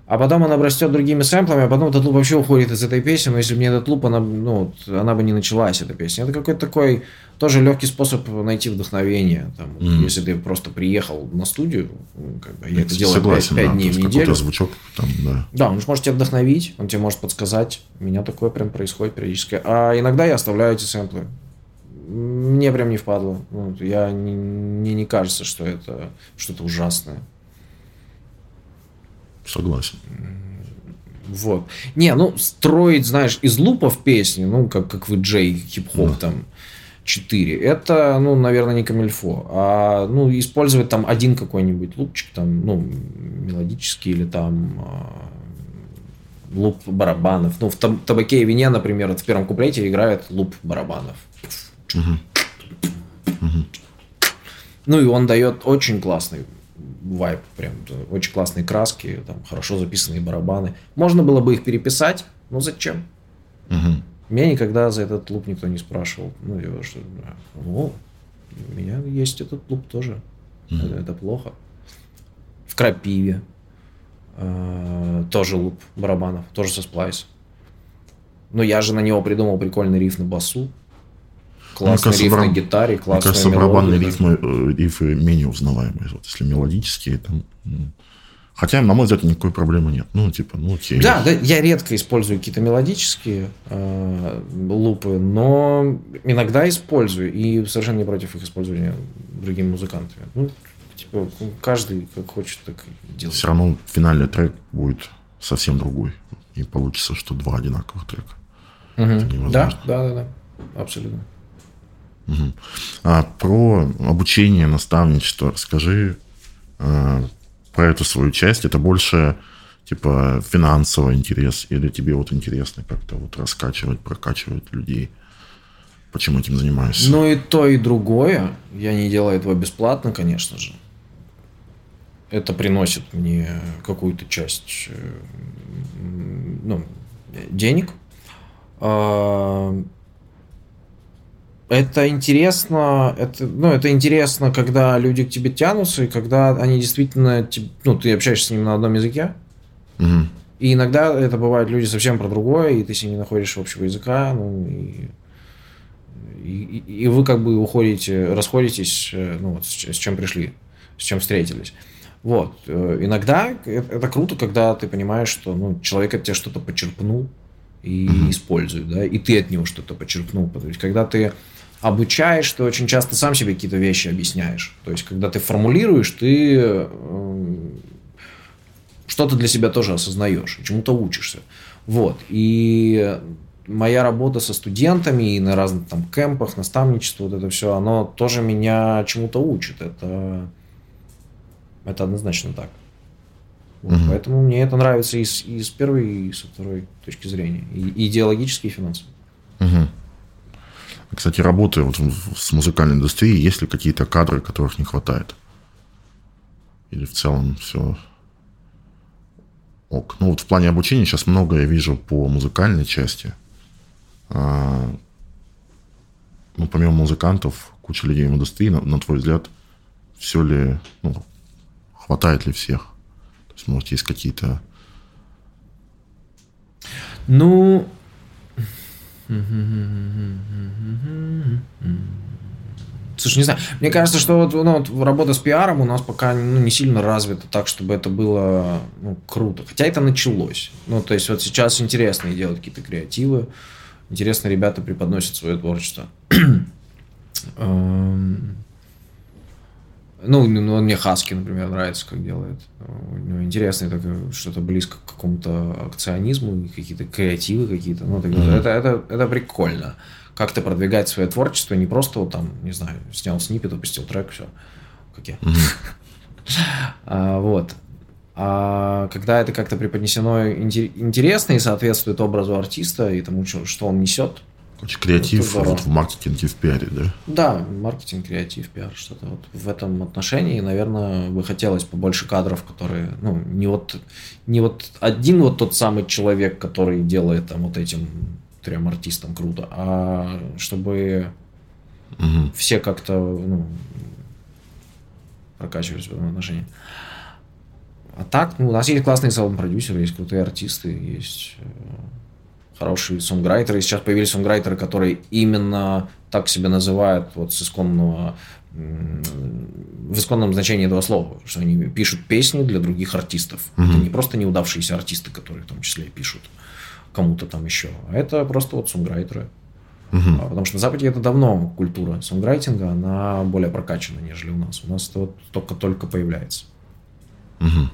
А потом он обрастет другими сэмплами, а потом этот луп вообще уходит из этой песни. Но если бы не этот луп, она, ну, она бы не началась, эта песня. Это какой-то такой тоже легкий способ найти вдохновение. Там, mm. Если ты просто приехал на студию, ну, как бы, я это делаю Согласен, 5, 5 да, дней в неделю. звучок там, да. Да, он может тебя вдохновить, он тебе может подсказать. У меня такое прям происходит периодически. А иногда я оставляю эти сэмплы. Мне прям не впадло. Ну, я, не, мне не кажется, что это что-то ужасное. Согласен. Вот. Не, ну, строить, знаешь, из лупов песни, ну, как, как в Джей хип-хоп да. там 4, это, ну, наверное, не камильфо. А, ну, использовать там один какой-нибудь лупчик, там, ну, мелодический или там а, луп барабанов. Ну, в табаке и вине, например, в первом куплете играет луп барабанов. Угу. Угу. Ну, и он дает очень классный вайп, прям очень классные краски, там хорошо записанные барабаны. Можно было бы их переписать, но зачем? Угу. Меня никогда за этот луп никто не спрашивал. Ну, я что, ну, у меня есть этот луп тоже. Угу. Это, это плохо. В крапиве э, тоже луп барабанов, тоже со сплайс. Но я же на него придумал прикольный риф на басу. Классный кажется, риф на гитаре, классная Мне кажется, барабанные рифмы, э, рифы менее узнаваемые. Вот, если мелодические, там... Хотя, на мой взгляд, никакой проблемы нет. Ну, типа, ну окей. Да, да я редко использую какие-то мелодические э, лупы, но иногда использую. И совершенно не против их использования другими музыкантами. Ну, типа, каждый как хочет, так и делает. Все равно финальный трек будет совсем другой. И получится, что два одинаковых трека. Угу. Да, да, да, да. Абсолютно. Угу. А про обучение, наставничество расскажи а, про эту свою часть. Это больше типа финансовый интерес или тебе вот интересно как-то вот раскачивать, прокачивать людей? Почему этим занимаешься? Ну и то, и другое. Я не делаю этого бесплатно, конечно же. Это приносит мне какую-то часть э, ну, денег. Это интересно, это, ну, это интересно, когда люди к тебе тянутся, и когда они действительно, ну, ты общаешься с ними на одном языке. Угу. И иногда это бывают люди совсем про другое, и ты с ними находишь общего языка, ну, и, и, и вы как бы уходите, расходитесь, э, ну, вот, с, чем пришли, с чем встретились. Вот. Э, иногда это, это круто, когда ты понимаешь, что ну, человек от тебя что-то почерпнул и mm использует, да, и ты от него что-то почерпнул. То есть, когда ты обучаешь, ты очень часто сам себе какие-то вещи объясняешь. То есть, когда ты формулируешь, ты э, что-то для себя тоже осознаешь, чему-то учишься. Вот. И моя работа со студентами и на разных там кемпах, наставничество, вот это все, оно тоже меня чему-то учит. Это, это однозначно так. Вот, угу. Поэтому мне это нравится и с, и с первой, и со второй точки зрения. И идеологически, и финансово. Угу. Кстати, работая вот с музыкальной индустрией, есть ли какие-то кадры, которых не хватает? Или в целом все ок? Ну вот в плане обучения сейчас много я вижу по музыкальной части. А, ну, помимо музыкантов, куча людей в индустрии, на, на твой взгляд, все ли, ну, хватает ли всех? То есть, может, есть какие-то... Ну, Слушай, не знаю. Мне кажется, что вот, ну, вот работа с пиаром у нас пока ну, не сильно развита так, чтобы это было ну, круто. Хотя это началось. Ну, то есть вот сейчас интересно делать какие-то креативы. Интересно ребята преподносят свое творчество. [clears throat] Эм, ну, ну, мне Хаски, например, нравится, как делает. У него интересно, это что-то близко к какому-то акционизму, какие-то креативы какие-то. Ну, mm-hmm. это, это, это прикольно. Как-то продвигать свое творчество, не просто вот там, не знаю, снял снипет, опустил трек, все. Как я. [laughs] а, вот. А когда это как-то преподнесено интересно и соответствует образу артиста и тому, что он несет, Короче, креатив вот в маркетинге, в пиаре, да? Да, маркетинг, креатив, пиар, что-то вот в этом отношении, наверное, бы хотелось побольше кадров, которые, ну, не вот, не вот один вот тот самый человек, который делает там вот этим трем артистам круто, а чтобы угу. все как-то, ну, прокачивались в этом отношении. А так, ну, у нас есть классные саунд-продюсеры, есть крутые артисты, есть хорошие сонграйтеры. Сейчас появились сонграйтеры, которые именно так себя называют вот с исконного в исконном значении этого слова, что они пишут песни для других артистов. Mm-hmm. Это не просто неудавшиеся артисты, которые в том числе пишут кому-то там еще, а это просто вот сонграйтеры. Mm-hmm. Потому что на Западе это давно культура сонграйтинга, она более прокачана, нежели у нас. У нас это вот только-только появляется. Mm-hmm.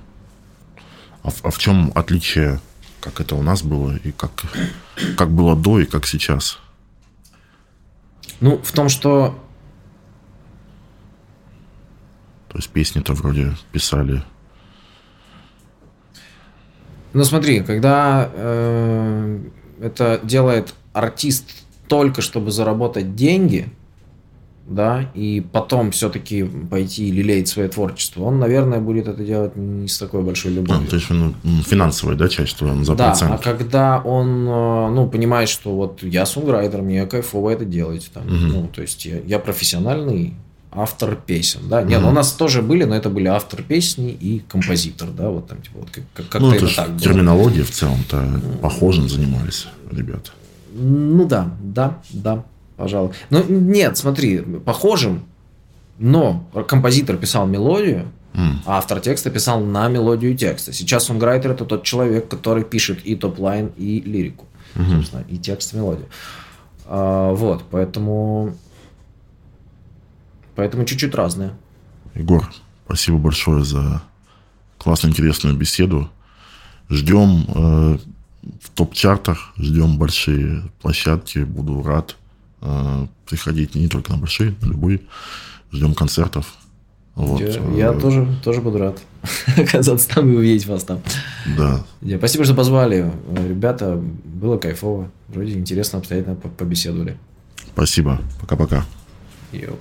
А, в, а в чем отличие как это у нас было, и как, как было до, и как сейчас? Ну, в том, что... То есть песни-то вроде писали... Ну, смотри, когда э, это делает артист только чтобы заработать деньги, да, и потом все-таки пойти лелеять свое творчество, он, наверное, будет это делать не с такой большой любовью. А, то есть ну, финансовая, да, часть твоя за Да, процент. а когда он, э, ну, понимает, что вот я сунграйдер, мне кайфово это делать, там, угу. ну, то есть я, я профессиональный автор песен, да, нет, угу. у нас тоже были, но это были автор песни и композитор, да, вот там, типа, вот как- как-то ну, это, так терминология в целом-то похожим занимались ребята. Ну да, да, да пожалуй. Ну, нет, смотри, похожим, но композитор писал мелодию, mm. а автор текста писал на мелодию текста. Сейчас сонграйтер это тот человек, который пишет и topline, и лирику, mm-hmm. собственно, и текст, и мелодию. А, вот, поэтому... Поэтому чуть-чуть разные. Егор, спасибо большое за классную, интересную беседу. Ждем э, в топ-чартах, ждем большие площадки. Буду рад Э, приходить не только на большие, на любые. Ждем концертов. Вот. Я, я э, тоже, тоже буду рад [laughs] оказаться там и увидеть вас там. Да. Спасибо, что позвали. Ребята, было кайфово. Вроде интересно, обстоятельно побеседовали. Спасибо. Пока-пока. Йоу.